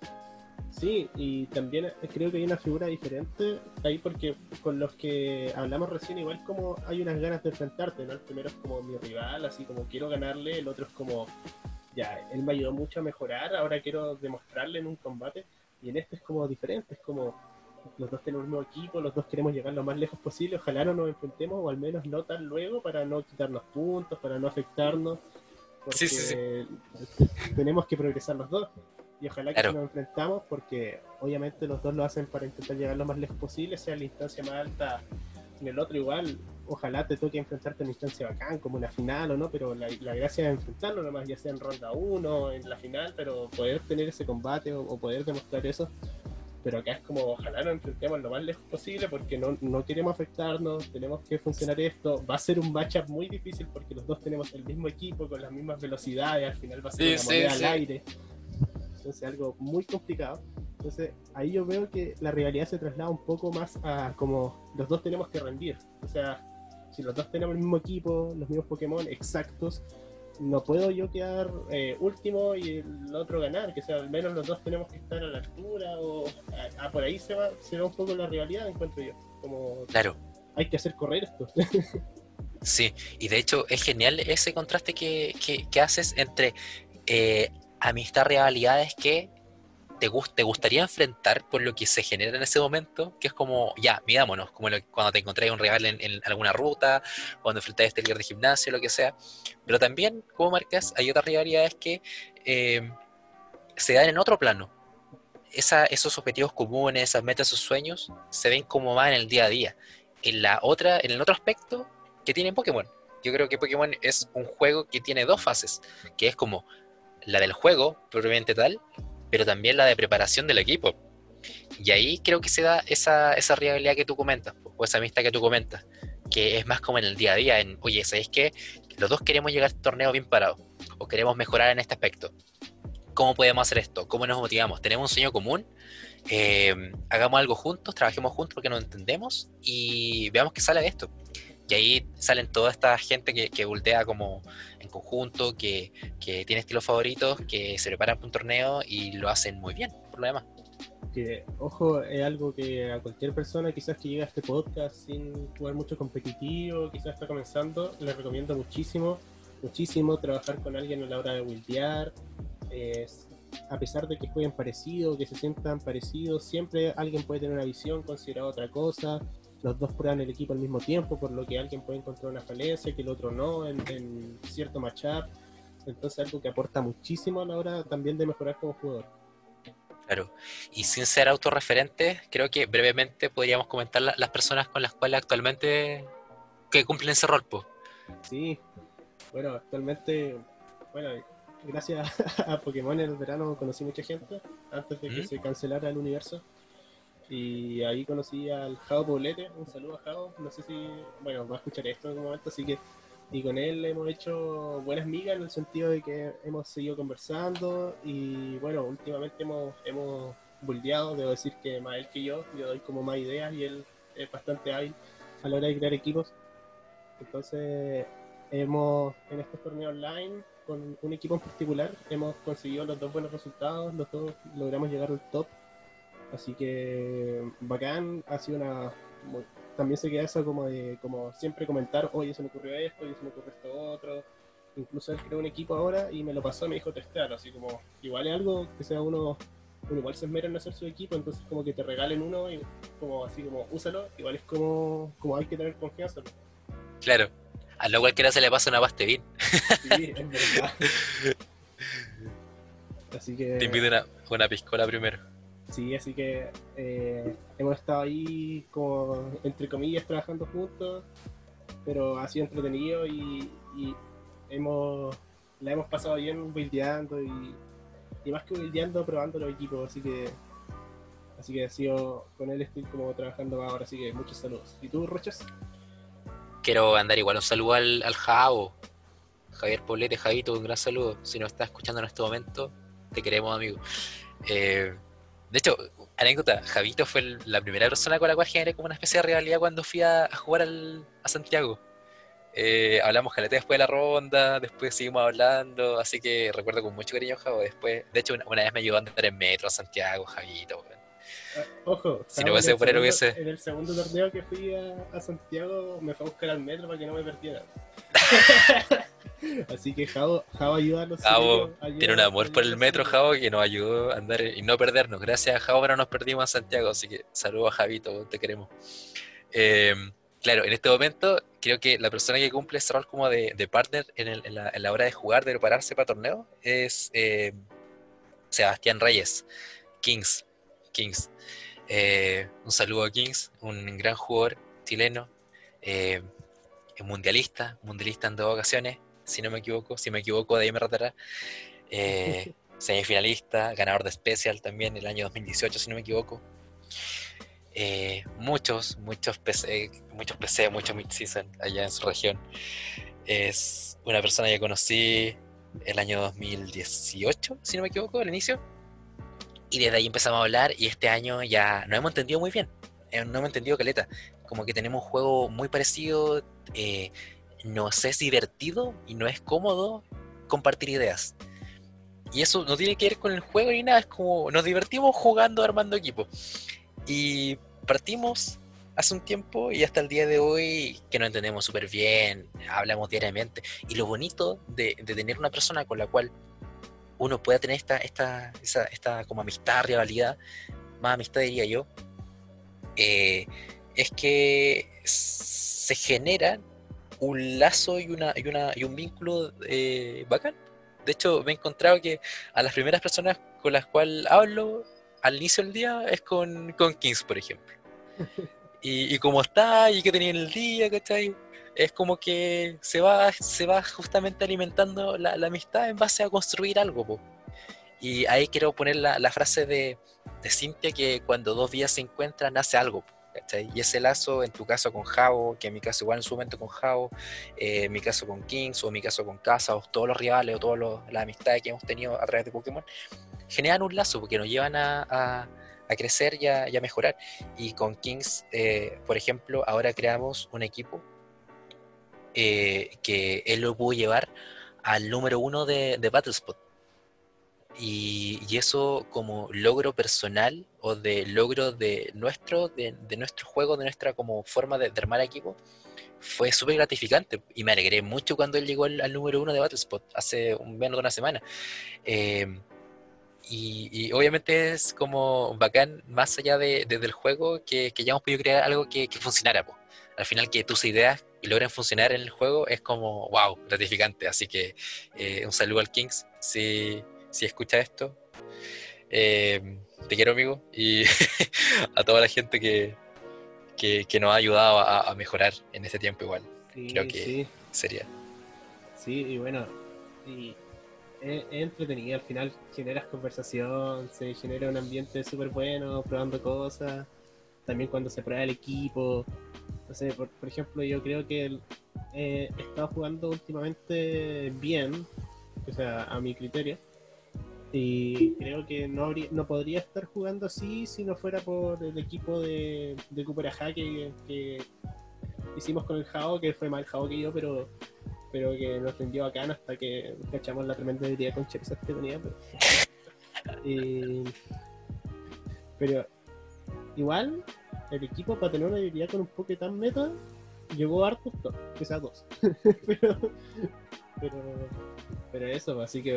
Sí, y también creo que hay una figura diferente ahí porque con los que hablamos recién igual como hay unas ganas de enfrentarte, ¿no? El primero es como mi rival, así como quiero ganarle, el otro es como, ya, él me ayudó mucho a mejorar, ahora quiero demostrarle en un combate, y en este es como diferente, es como los dos tenemos el mismo equipo, los dos queremos llegar lo más lejos posible, ojalá no nos enfrentemos o al menos no tan luego para no quitarnos puntos, para no afectarnos, porque tenemos que progresar los dos. Y ojalá que nos enfrentamos porque obviamente los dos lo hacen para intentar llegar lo más lejos posible, sea la instancia más alta en el otro igual. Ojalá te toque enfrentarte en una instancia bacán, como una final o no, pero la, gracia es enfrentarlo nomás, ya sea en ronda 1, en la final, pero poder tener ese combate o, poder demostrar eso. Pero acá es como, ojalá nos enfrentemos lo más lejos posible porque no, no queremos afectarnos, tenemos que funcionar esto. Va a ser un matchup muy difícil porque los dos tenemos el mismo equipo, con las mismas velocidades, al final va a ser una moneda al aire entonces algo muy complicado. Entonces ahí yo veo que la realidad se traslada un poco más a como los dos tenemos que rendir. O sea, si los dos tenemos el mismo equipo, los mismos Pokémon exactos, no puedo yo quedar eh, último y el otro ganar, que sea al menos los dos tenemos que estar a la altura o a, por ahí se va, se va un poco la realidad, encuentro yo. Como claro. Hay que hacer correr esto. sí, y de hecho es genial ese contraste que, que, haces entre eh, amistad, rivalidades que te, gustaría enfrentar por lo que se genera en ese momento, que es como, ya, mirámonos, como cuando te encontrás un rival en, alguna ruta, cuando enfrentas a este líder de gimnasio, lo que sea. Pero también, como marcas, hay otras rivalidades que eh, se dan en otro plano. Esos objetivos comunes, esas metas, esos sueños, se ven como más en el día a día. En la otra, en el otro aspecto que tiene Pokémon. Yo creo que Pokémon es un juego que tiene dos fases, que es como la del juego, propiamente tal, pero también la de preparación del equipo. Y ahí creo que se da esa, esa rivalidad que tú comentas, o esa amistad que tú comentas, que es más como en el día a día, en, oye, ¿sabéis qué? Los dos queremos llegar al torneo bien parados, o queremos mejorar en este aspecto. ¿Cómo podemos hacer esto? ¿Cómo nos motivamos? ¿Tenemos un sueño común? Eh, hagamos algo juntos, trabajemos juntos porque nos entendemos y veamos qué sale de esto. Y ahí salen toda esta gente que, que voltea como conjunto, que, tiene estilos favoritos, que se preparan para un torneo y lo hacen muy bien, por lo demás. Que, ojo, es algo que a cualquier persona quizás que llega a este podcast sin jugar mucho competitivo, quizás está comenzando, le recomiendo muchísimo, muchísimo trabajar con alguien a la hora de wildear. a pesar de que jueguen parecido, que se sientan parecidos, siempre alguien puede tener una visión, considerar otra cosa, los dos prueban el equipo al mismo tiempo, por lo que alguien puede encontrar una falencia que el otro no en, cierto matchup. Entonces algo que aporta muchísimo a la hora también de mejorar como jugador. Claro, y sin ser autorreferentes, creo que brevemente podríamos comentar las personas con las cuales actualmente que cumplen ese rol. Sí, bueno, actualmente, bueno, gracias a Pokémon en el verano conocí mucha gente antes de que se cancelara el universo. Y ahí conocí al Jao Poblete, un saludo a Jao, no sé si, bueno, va a escuchar esto en algún momento, así que, y con él hemos hecho buenas migas en el sentido de que hemos seguido conversando y bueno, últimamente hemos, hemos buldeado, debo decir que más él que yo, yo doy como más ideas y él es bastante hábil a la hora de crear equipos. Entonces, hemos, en este torneo online, con un equipo en particular, hemos conseguido los dos buenos resultados, los dos logramos llegar al top Así que bacán, ha sido una... También se queda eso como de como siempre comentar, oye, se me ocurrió esto, oye, se me ocurrió esto otro. Incluso él creó un equipo ahora y me lo pasó, me dijo testearlo, así como, igual es algo que sea uno, uno igual se esmera en hacer su equipo, entonces como que te regalen uno y como así como úsalo, igual es como, como hay que tener confianza. Claro, a lo cualquiera se le pasa una pastevin. Sí, es verdad. Así que... Te invito una, una piscola primero. Sí, así que eh, hemos estado ahí como, entre comillas, trabajando juntos, pero ha sido entretenido y, hemos, la hemos pasado bien buildeando y, más que buildeando, probando los equipos, así que así que ha sido, con él estoy como trabajando ahora, así que muchos saludos. ¿Y tú, Rochas? Quiero mandar igual un saludo al, al Javo, Javier Poblete, Javito, un gran saludo. Si nos estás escuchando en este momento, te queremos, amigo. Eh, de hecho, anécdota, Javito fue la primera persona con la cual generé como una especie de rivalidad cuando fui a, jugar a Santiago. Eh, hablamos caleta después de la ronda, después seguimos hablando, así que recuerdo con mucho cariño Javo. Después, de hecho, una, vez me ayudó a andar en metro a Santiago, Javito. Ah, ojo, si no hubiese él hubiese. En el segundo torneo que fui a, Santiago, me fue a buscar al metro para que no me perdiera. Así que Javo, Javo ayuda a los Javo tiene un amor por el metro, Javo, que nos ayudó a andar y no perdernos. Gracias a Javo no nos perdimos en Santiago, así que saludos a Javito, te queremos. Eh, claro, en este momento creo que la persona que cumple ese rol como de, partner en, la, hora de jugar, de prepararse para torneo, es eh, Sebastián Reyes, Kings. Kings. Eh, un saludo a Kings, un gran jugador chileno, eh, mundialista, mundialista en dos ocasiones, si no me equivoco, si me equivoco de ahí me ratará. semifinalista, ganador de Special también el año 2018, si no me equivoco. Eh, muchos, muchos PC, muchos PC, muchos mid-season allá en su región. Es una persona que conocí el año 2018, si no me equivoco, al inicio. Y desde ahí empezamos a hablar y este año ya nos hemos entendido muy bien. Eh, no hemos entendido caleta. Como que tenemos un juego muy parecido. Eh, nos es divertido y no es cómodo compartir ideas. Y eso no tiene que ver con el juego ni nada, es como nos divertimos jugando, armando equipo. Y partimos hace un tiempo y hasta el día de hoy que nos entendemos súper bien, hablamos diariamente. Y lo bonito de, tener una persona con la cual uno pueda tener esta, esta, esta como amistad, rivalidad, más amistad diría yo, eh, es que se genera un lazo y, una, y, una, y un vínculo eh, bacán. De hecho, me he encontrado que a las primeras personas con las cuales hablo al inicio del día es con, con Kings, por ejemplo. Y, y como está y que tenía en el día, ¿cachai? Es como que se va, se va justamente alimentando la, amistad en base a construir algo. Po. Y ahí quiero poner la, la frase de, de, Cintia que cuando dos vías se encuentran nace algo. ¿Cachai? Y ese lazo, en tu caso con Jao, que en mi caso igual en su momento con Jao, eh, en mi caso con Kings, o en mi caso con Casa, o todos los rivales, o todas las amistades que hemos tenido a través de Pokémon, generan un lazo porque nos llevan a, crecer y a, mejorar. Y con Kings, eh, por ejemplo, ahora creamos un equipo eh, que él lo pudo llevar al número uno de, de Battlespot. Y, eso como logro personal o de logro de nuestro, de, nuestro juego, de nuestra como forma de, armar equipo, fue súper gratificante y me alegré mucho cuando él llegó al, número uno de Battlespot hace un, menos de una semana. Eh, y, obviamente es como bacán, más allá de, del juego, que, que, ya hemos podido crear algo que, funcionara. Al final, que tus ideas logren funcionar en el juego es como, wow, gratificante. Así que eh, un saludo al Kings si, si escucha esto. Eh, te quiero, amigo, y a toda la gente que, que, nos ha ayudado a, mejorar en este tiempo, igual. Creo que sería. Sí, y bueno, y es, entretenido, al final generas conversación, se genera un ambiente súper bueno, probando cosas, también cuando se prueba el equipo, no sé, por, ejemplo, yo creo que eh, he estado jugando últimamente bien, o sea, a mi criterio, y creo que no, habría, no podría estar jugando así si no fuera por el equipo de, de Cooper que, que hicimos con el Jao, que fue el Jao que yo, pero pero que nos tendió acá hasta que cachamos la tremenda habilidad con Charizard que tenía. Pero, igual, el equipo para tener una habilidad con un Poké tan meta llegó harto sea dos. pero, pero, eso, así que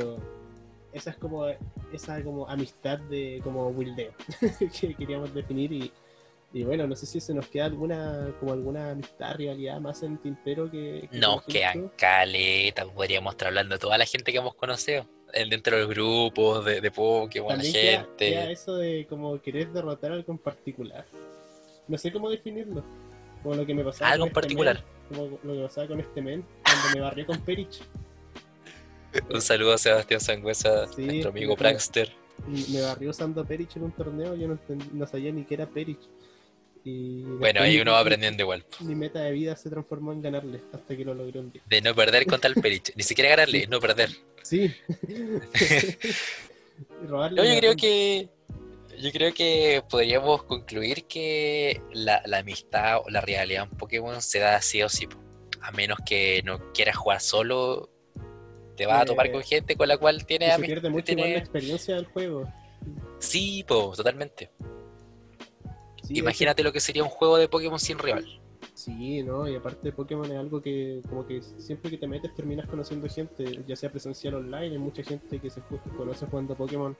esa es como esa como amistad de como wildeo que queríamos definir y y bueno, no sé si se nos queda alguna, como alguna amistad, rivalidad más en tintero que... nos quedan caletas, podríamos estar hablando de toda la gente que hemos conocido, dentro de los grupos, de, de Pokémon, la gente. eso de como querer derrotar algo en particular. No sé cómo definirlo. Como lo que me pasaba Algo en este particular. como lo que pasaba con este men, cuando me barrió con Perich. Un saludo a Sebastián Sangüesa, nuestro amigo Prankster. Me barrió usando Perich en un torneo, yo no, no sabía ni qué era Perich bueno, ahí uno va aprendiendo igual. Mi meta de vida se transformó en ganarle hasta que lo logré un día. De no perder contra el Perich. Ni siquiera ganarle, no perder. Sí. yo creo que. Yo creo que podríamos concluir que la, amistad o la realidad en Pokémon se da así o sí. a menos que no quieras jugar solo, te vas a topar con gente con la cual tienes... Se pierde mucho la experiencia del juego. Sí, pues, totalmente. Imagínate lo que sería un juego de Pokémon sin rival. Sí, ¿no? Y aparte Pokémon es algo que como que siempre que te metes terminas conociendo gente, ya sea presencial o online, hay mucha gente que se conoce jugando Pokémon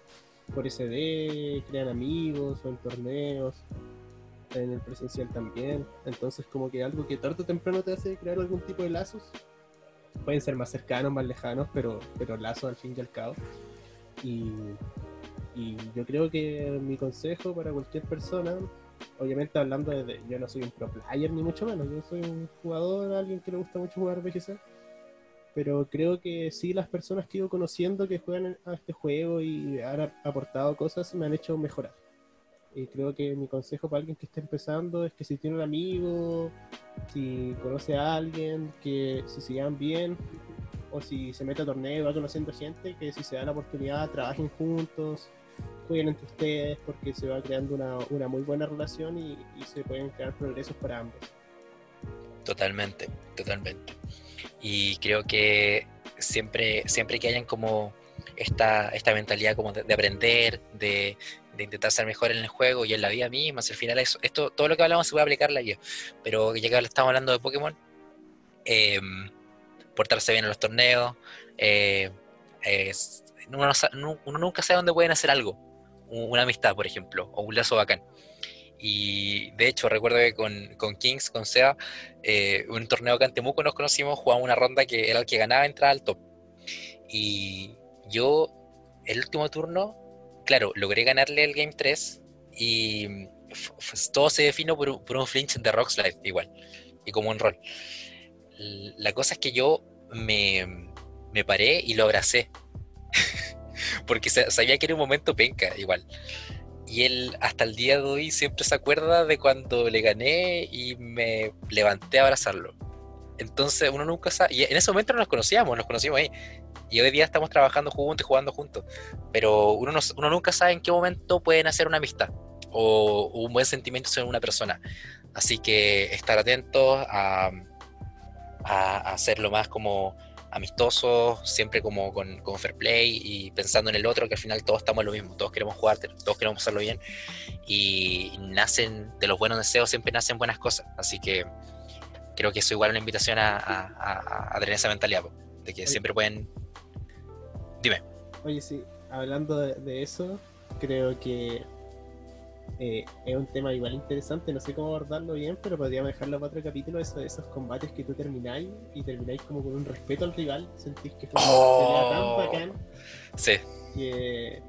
por SD, crean amigos o en torneos, en el presencial también. Entonces como que algo que tarde o temprano te hace crear algún tipo de lazos. Pueden ser más cercanos, más lejanos, pero, pero lazos al fin y al cabo. Y, y yo creo que mi consejo para cualquier persona obviamente hablando de, yo no soy un pro player ni mucho menos, yo soy un jugador, alguien que le gusta mucho jugar BGC, pero creo que sí las personas que he ido conociendo que juegan a este juego y han aportado cosas me han hecho mejorar. Y creo que mi consejo para alguien que esté empezando es que si tiene un amigo, si conoce a alguien, que si se llevan bien, o si se mete a torneo va conociendo gente, que si se dan la oportunidad trabajen juntos, jueguen entre ustedes porque se va creando una, muy buena relación y, se pueden crear progresos para ambos. Totalmente, totalmente. Y creo que siempre, siempre que hayan como esta, esta mentalidad como de, aprender, de, intentar ser mejor en el juego y en la vida misma, al final eso, esto, todo lo que hablamos se puede aplicar la vida. Pero ya que estamos hablando de Pokémon, em, portarse bien en los torneos, eh, uno, nunca sabe dónde pueden hacer algo una amistad, por ejemplo, o un lazo bacán. Y de hecho, recuerdo que con, Kings, con SEA, eh, un torneo que en Temuco nos conocimos, jugamos una ronda que era el que ganaba entrar al top. Y yo, el último turno, claro, logré ganarle el Game 3 y todo se defino por, por, un flinch de Rockslide igual, y como un rol. La cosa es que yo me, me paré y lo abracé. porque sabía que era un momento penca, igual. Y él hasta el día de hoy siempre se acuerda de cuando le gané y me levanté a abrazarlo. Entonces uno nunca sabe, y en ese momento no nos conocíamos, nos conocimos ahí. Y hoy día estamos trabajando juntos y jugando juntos. Pero uno, no, uno nunca sabe en qué momento pueden hacer una amistad o, un buen sentimiento sobre una persona. Así que estar atentos a, a, a hacerlo más como amistosos, siempre como con, fair play y pensando en el otro, que al final todos estamos en lo mismo, todos queremos jugar, todos queremos hacerlo bien y nacen de los buenos deseos, siempre nacen buenas cosas. Así que creo que eso igual una invitación a, tener esa mentalidad, de que siempre pueden... Dime. Oye, sí, hablando de eso, creo que eh, es un tema igual interesante, no sé cómo abordarlo bien, pero podríamos dejarlo para otro capítulo, eso, esos combates que tú termináis y termináis como con un respeto al rival, sentís que fue una tan oh. bacán. Sí. Que,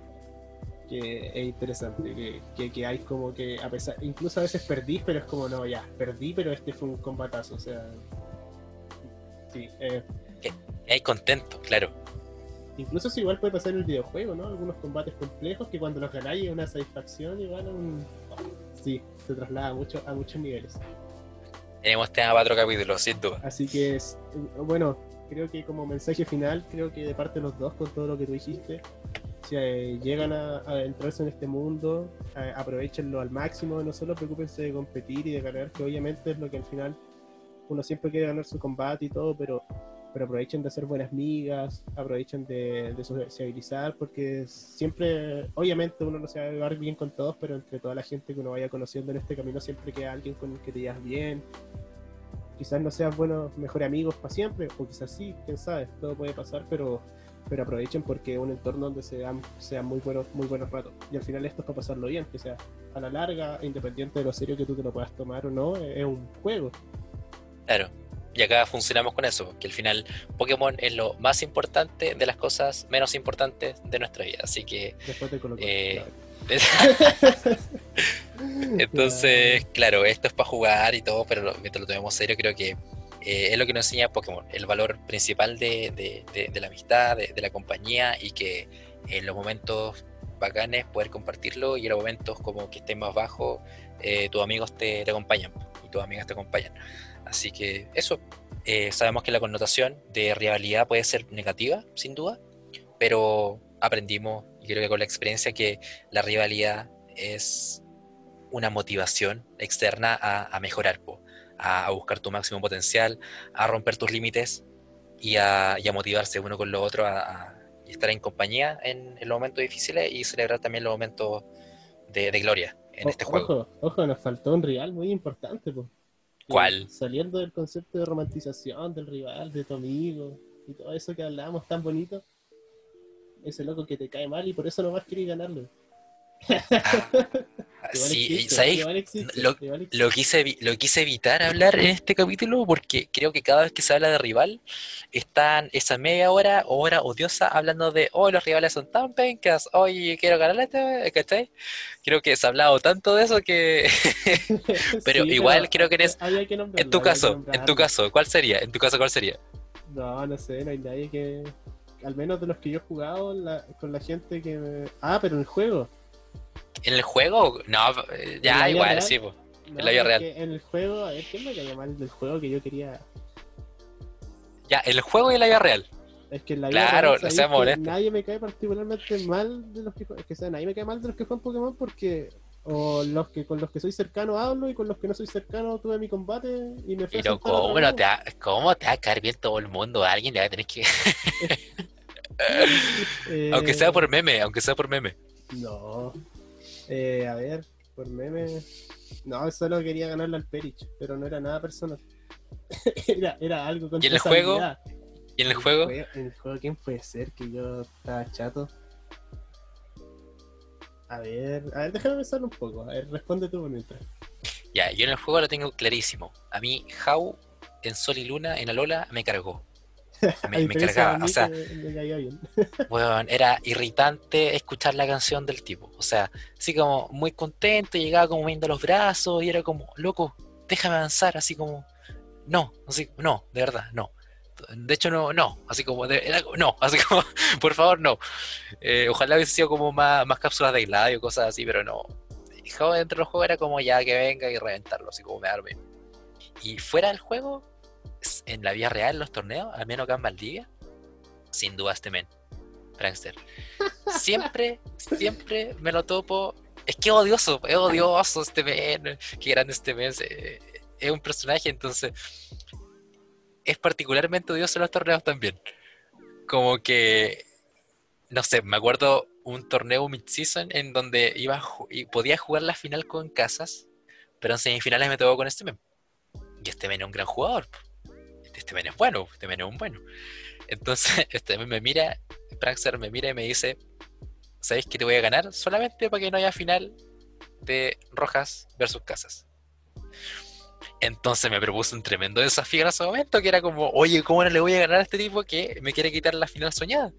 que es interesante, que, que, hay como que, a pesar, incluso a veces perdís, pero es como, no, ya, perdí, pero este fue un combatazo, o sea, sí. Eh, hay contento, claro. Incluso eso igual puede pasar en el videojuego, ¿no? Algunos combates complejos que cuando los ganáis es una satisfacción a un... Sí, se traslada mucho, a muchos niveles. Tenemos tema para otro capítulo, sin duda. Así que, es, bueno, creo que como mensaje final, creo que de parte de los dos, con todo lo que tú dijiste, si eh, llegan a, entrarse en este mundo, aprovechenlo al máximo, no solo preocupense de competir y de ganar, que obviamente es lo que al final uno siempre quiere ganar su combate y todo, pero pero aprovechen de hacer buenas migas, aprovechen de, sociabilizar, porque siempre, obviamente uno no se va a llevar bien con todos, pero entre toda la gente que uno vaya conociendo en este camino siempre queda alguien con el que te llevas bien. Quizás no seas buenos, mejores amigos para siempre, o quizás sí, quién sabe, todo puede pasar, pero pero aprovechen porque es un entorno donde sean, sean muy buenos muy buenos ratos. Y al final esto es para pasarlo bien, que sea a la larga, independiente de lo serio que tú te lo puedas tomar o no, es un juego. Claro, y acá funcionamos con eso, que al final Pokémon es lo más importante de las cosas menos importantes de nuestra vida. Así que. Eh, entonces, claro, esto es para jugar y todo, pero mientras lo tomemos serio, creo que eh, es lo que nos enseña Pokémon, el valor principal de, la amistad, de, la compañía y que en los momentos bacanes poder compartirlo y en los momentos como que estén más bajos, eh, tus amigos te, te acompañan y tus amigas te acompañan. Así que eso, eh, sabemos que la connotación de rivalidad puede ser negativa, sin duda, pero aprendimos, y creo que con la experiencia, que la rivalidad es una motivación externa a, mejorar, a, buscar tu máximo potencial, a romper tus límites y a, motivarse uno con lo otro, a, estar en compañía en, los momentos difíciles y celebrar también los momentos de, gloria en este juego. Ojo, nos faltó un rival muy importante. ¿Cuál? Saliendo del concepto de romantización del rival, de tu amigo y todo eso que hablábamos tan bonito. Ese loco que te cae mal y por eso nomás quería ganarlo. Sí, lo, quise, lo quise evitar hablar en este capítulo porque creo que cada vez que se habla de rival, están esa media hora o hora odiosa hablando de, oh, los rivales son tan pencas, oye, quiero ganar este, ¿cachai? Creo que se ha hablado tanto de eso que... pero igual creo que eres... En tu caso, en tu caso, ¿cuál sería? En tu caso, ¿cuál sería? No, no sé, no hay nadie que... Al menos de los que yo he jugado con la gente que me... Ah, pero en el juego. ¿En el juego? No, ya igual, sí, pues. en la vida real. En el juego, a ver, ¿quién me caía mal del juego que yo quería? Ya, en el juego y en la vida real. Es que en la vida claro, no seamos Nadie me cae particularmente mal de los que Es que sea, nadie me cae mal de los que juegan Pokémon porque o los que con los que soy cercano hablo y con los que no soy cercano tuve mi combate y me fui Pero ¿cómo, no te va, ¿cómo te va a caer bien todo el mundo? A alguien le va a tener que... aunque sea por meme, aunque sea por meme. No, eh, a ver, por meme. No, solo quería ganarle al Perich, pero no era nada personal. era, era algo con ¿Y en el juego? ¿Y en el juego? En el juego, ¿quién puede ser que yo estaba chato? A ver, a ver, déjame pensar un poco. A ver, responde tú mientras. Ya, yo en el juego lo tengo clarísimo. A mí, How en Sol y Luna, en Alola, me cargó. Me, cargaba, o sea, bueno, era irritante escuchar la canción del tipo, o sea, así como muy contento, llegaba como viendo los brazos y era como, loco, déjame avanzar, así como, no, así, no, de verdad, no. De hecho, no, no, así como, no, así como, por favor, no. Eh, ojalá hubiese sido como más, más cápsulas de y cosas así, pero no. Dentro del juego era como ya que venga y reventarlo, así como me arme. Y fuera del juego, en la vida real, en los torneos, al menos acá en Valdivia, sin duda este men, Prankster. Siempre, siempre me lo topo. Es que odioso, es odioso este men, qué grande este men. Es un personaje, entonces es particularmente odioso en los torneos también. Como que, no sé, me acuerdo un torneo mid-season en donde iba y podía jugar la final con Casas, pero en semifinales me tocó con este men. Y este men es un gran jugador este men es bueno, este men es un bueno. Entonces, este men me mira, Praxer me mira y me dice, ¿sabéis que te voy a ganar? Solamente para que no haya final de Rojas versus Casas. Entonces me propuso un tremendo desafío en ese momento, que era como, oye, ¿cómo no le voy a ganar a este tipo que me quiere quitar la final soñada?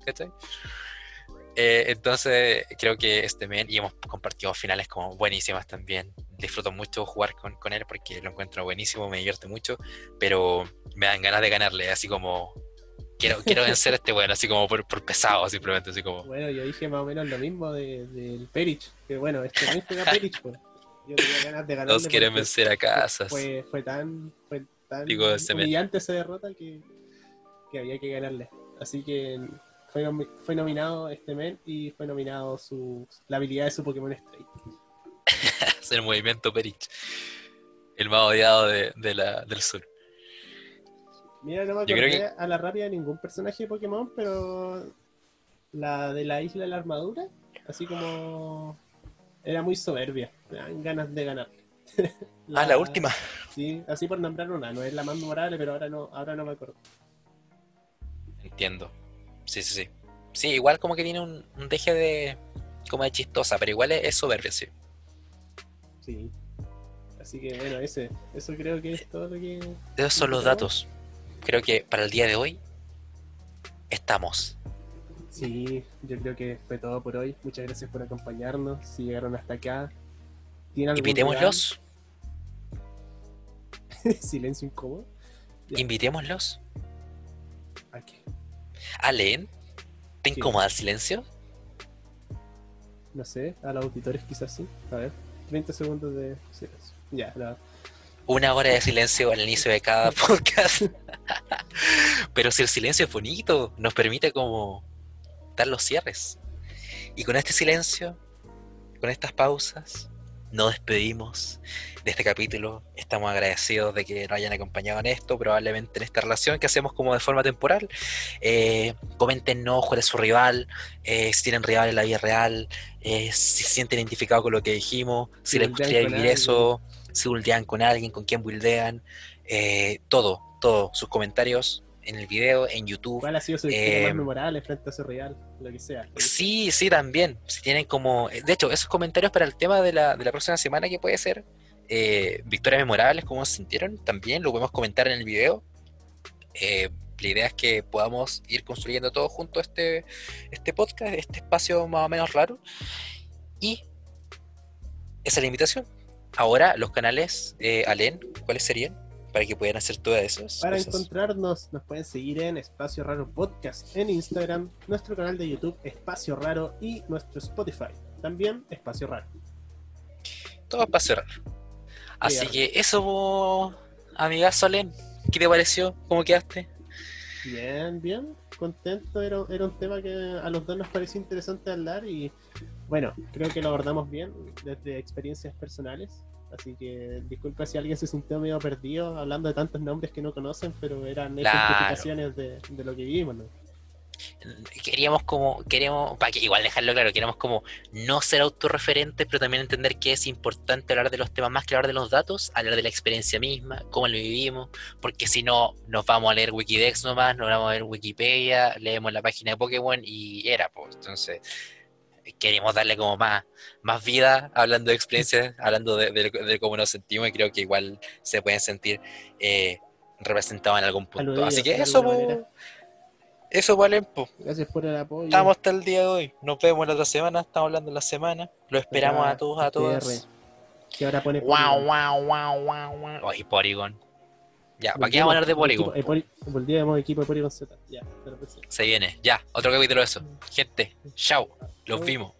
Eh, entonces creo que este men, y hemos compartido finales como buenísimas también, disfruto mucho jugar con, con, él porque lo encuentro buenísimo, me divierte mucho, pero me dan ganas de ganarle, así como quiero, quiero vencer a este bueno, así como por, por, pesado, simplemente así como. Bueno, yo dije más o menos lo mismo del de, Perich, que bueno, este no juega Perich, pues. Yo tenía ganas de ganar. Todos quieren vencer a casas. Fue, fue tan, fue tan Digo, humillante esa derrota que, que había que ganarle. Así que fue, fue nominado este men y fue nominado su, la habilidad de su Pokémon Stray el movimiento Perich. El más odiado de, la, del sur. Mira, no me acordé a la rápida ningún personaje de Pokémon, pero la de la isla de la armadura, así como era muy soberbia, me dan ganas de ganar. ah, la última. Sí, así por nombrar una, no es la más memorable, pero ahora no, ahora no me acuerdo. Entiendo. Sí, sí, sí. Sí, igual como que tiene un, deje de como de chistosa, pero igual es soberbia, sí. Sí. Así que bueno, ese, eso creo que es todo lo que... Esos son los datos. Creo que para el día de hoy estamos. Sí, yo creo que fue todo por hoy. Muchas gracias por acompañarnos. Si llegaron hasta acá, Invitémoslos. Silencio incómodo. Invitémoslos. ¿A qué? ¿A Len? ¿Te incomoda el silencio? No sé, a los auditores quizás sí. A ver. 30 segundos de silencio. Ya, Una hora de silencio al inicio de cada podcast. Pero si el silencio es bonito, nos permite como dar los cierres. Y con este silencio, con estas pausas, nos despedimos de este capítulo. Estamos agradecidos de que nos hayan acompañado en esto, probablemente en esta relación que hacemos como de forma temporal. Eh, coméntenos cuál es su rival, eh, si tienen rival en la vida real, eh, si se sienten identificados con lo que dijimos, si, Si les gustaría vivir alguien. eso, si buildean con alguien, con quién buildean, eh, todo, todo, sus comentarios en el video, en YouTube. ¿Cuál ha sido su victoria Eh, más memorable frente a su rival? Lo que sea. Sí, sí, también. Si tienen como. De hecho, esos comentarios para el tema de la, de la próxima semana que puede ser eh, victorias memorables, cómo se sintieron, también lo podemos comentar en el video. Eh, la idea es que podamos ir construyendo todo junto este, este podcast, este espacio más o menos raro. Y esa es la invitación. Ahora, los canales, eh, Alen, ¿cuáles serían? Para que puedan hacer todas esas Para cosas. encontrarnos, nos pueden seguir en Espacio Raro Podcast en Instagram, nuestro canal de YouTube Espacio Raro y nuestro Spotify, también Espacio Raro. Todo para cerrar. Así Bien. que eso, amigazo Alen, ¿qué te pareció? ¿Cómo quedaste? Bien, bien, contento. Era, era un tema que a los dos nos pareció interesante hablar y bueno, creo que lo abordamos bien desde experiencias personales. Así que disculpa si alguien se sintió medio perdido hablando de tantos nombres que no conocen, pero eran Claro. ejemplificaciones de, de lo que vivimos. ¿no? queríamos como, queremos, para que igual dejarlo claro, queremos como no ser autorreferentes, pero también entender que es importante hablar de los temas más que hablar de los datos, hablar de la experiencia misma, cómo lo vivimos, porque si no, nos vamos a leer Wikidex nomás, nos vamos a ver Wikipedia, leemos la página de Pokémon y era, pues, entonces queremos darle como más, más vida hablando de experiencias, hablando de, de- de cómo nos sentimos y creo que igual se pueden sentir eh, representados en algún punto. Así que eso, alguna po, eso valen, po. Gracias por el apoyo. Estamos hasta el día de hoy. Nos vemos la otra semana. Estamos hablando de la semana. Lo esperamos a todos, a todas. Que ahora pone Wow, wow, wow, wow, wow. Ay, Polygon. Ya, ¿para qué vamos a hablar de Polygon? Poly- Volvíamos equipo de Polygon Z. Ya. Se viene. Ya, otro capítulo de eso. Gente, chao. Los vimos.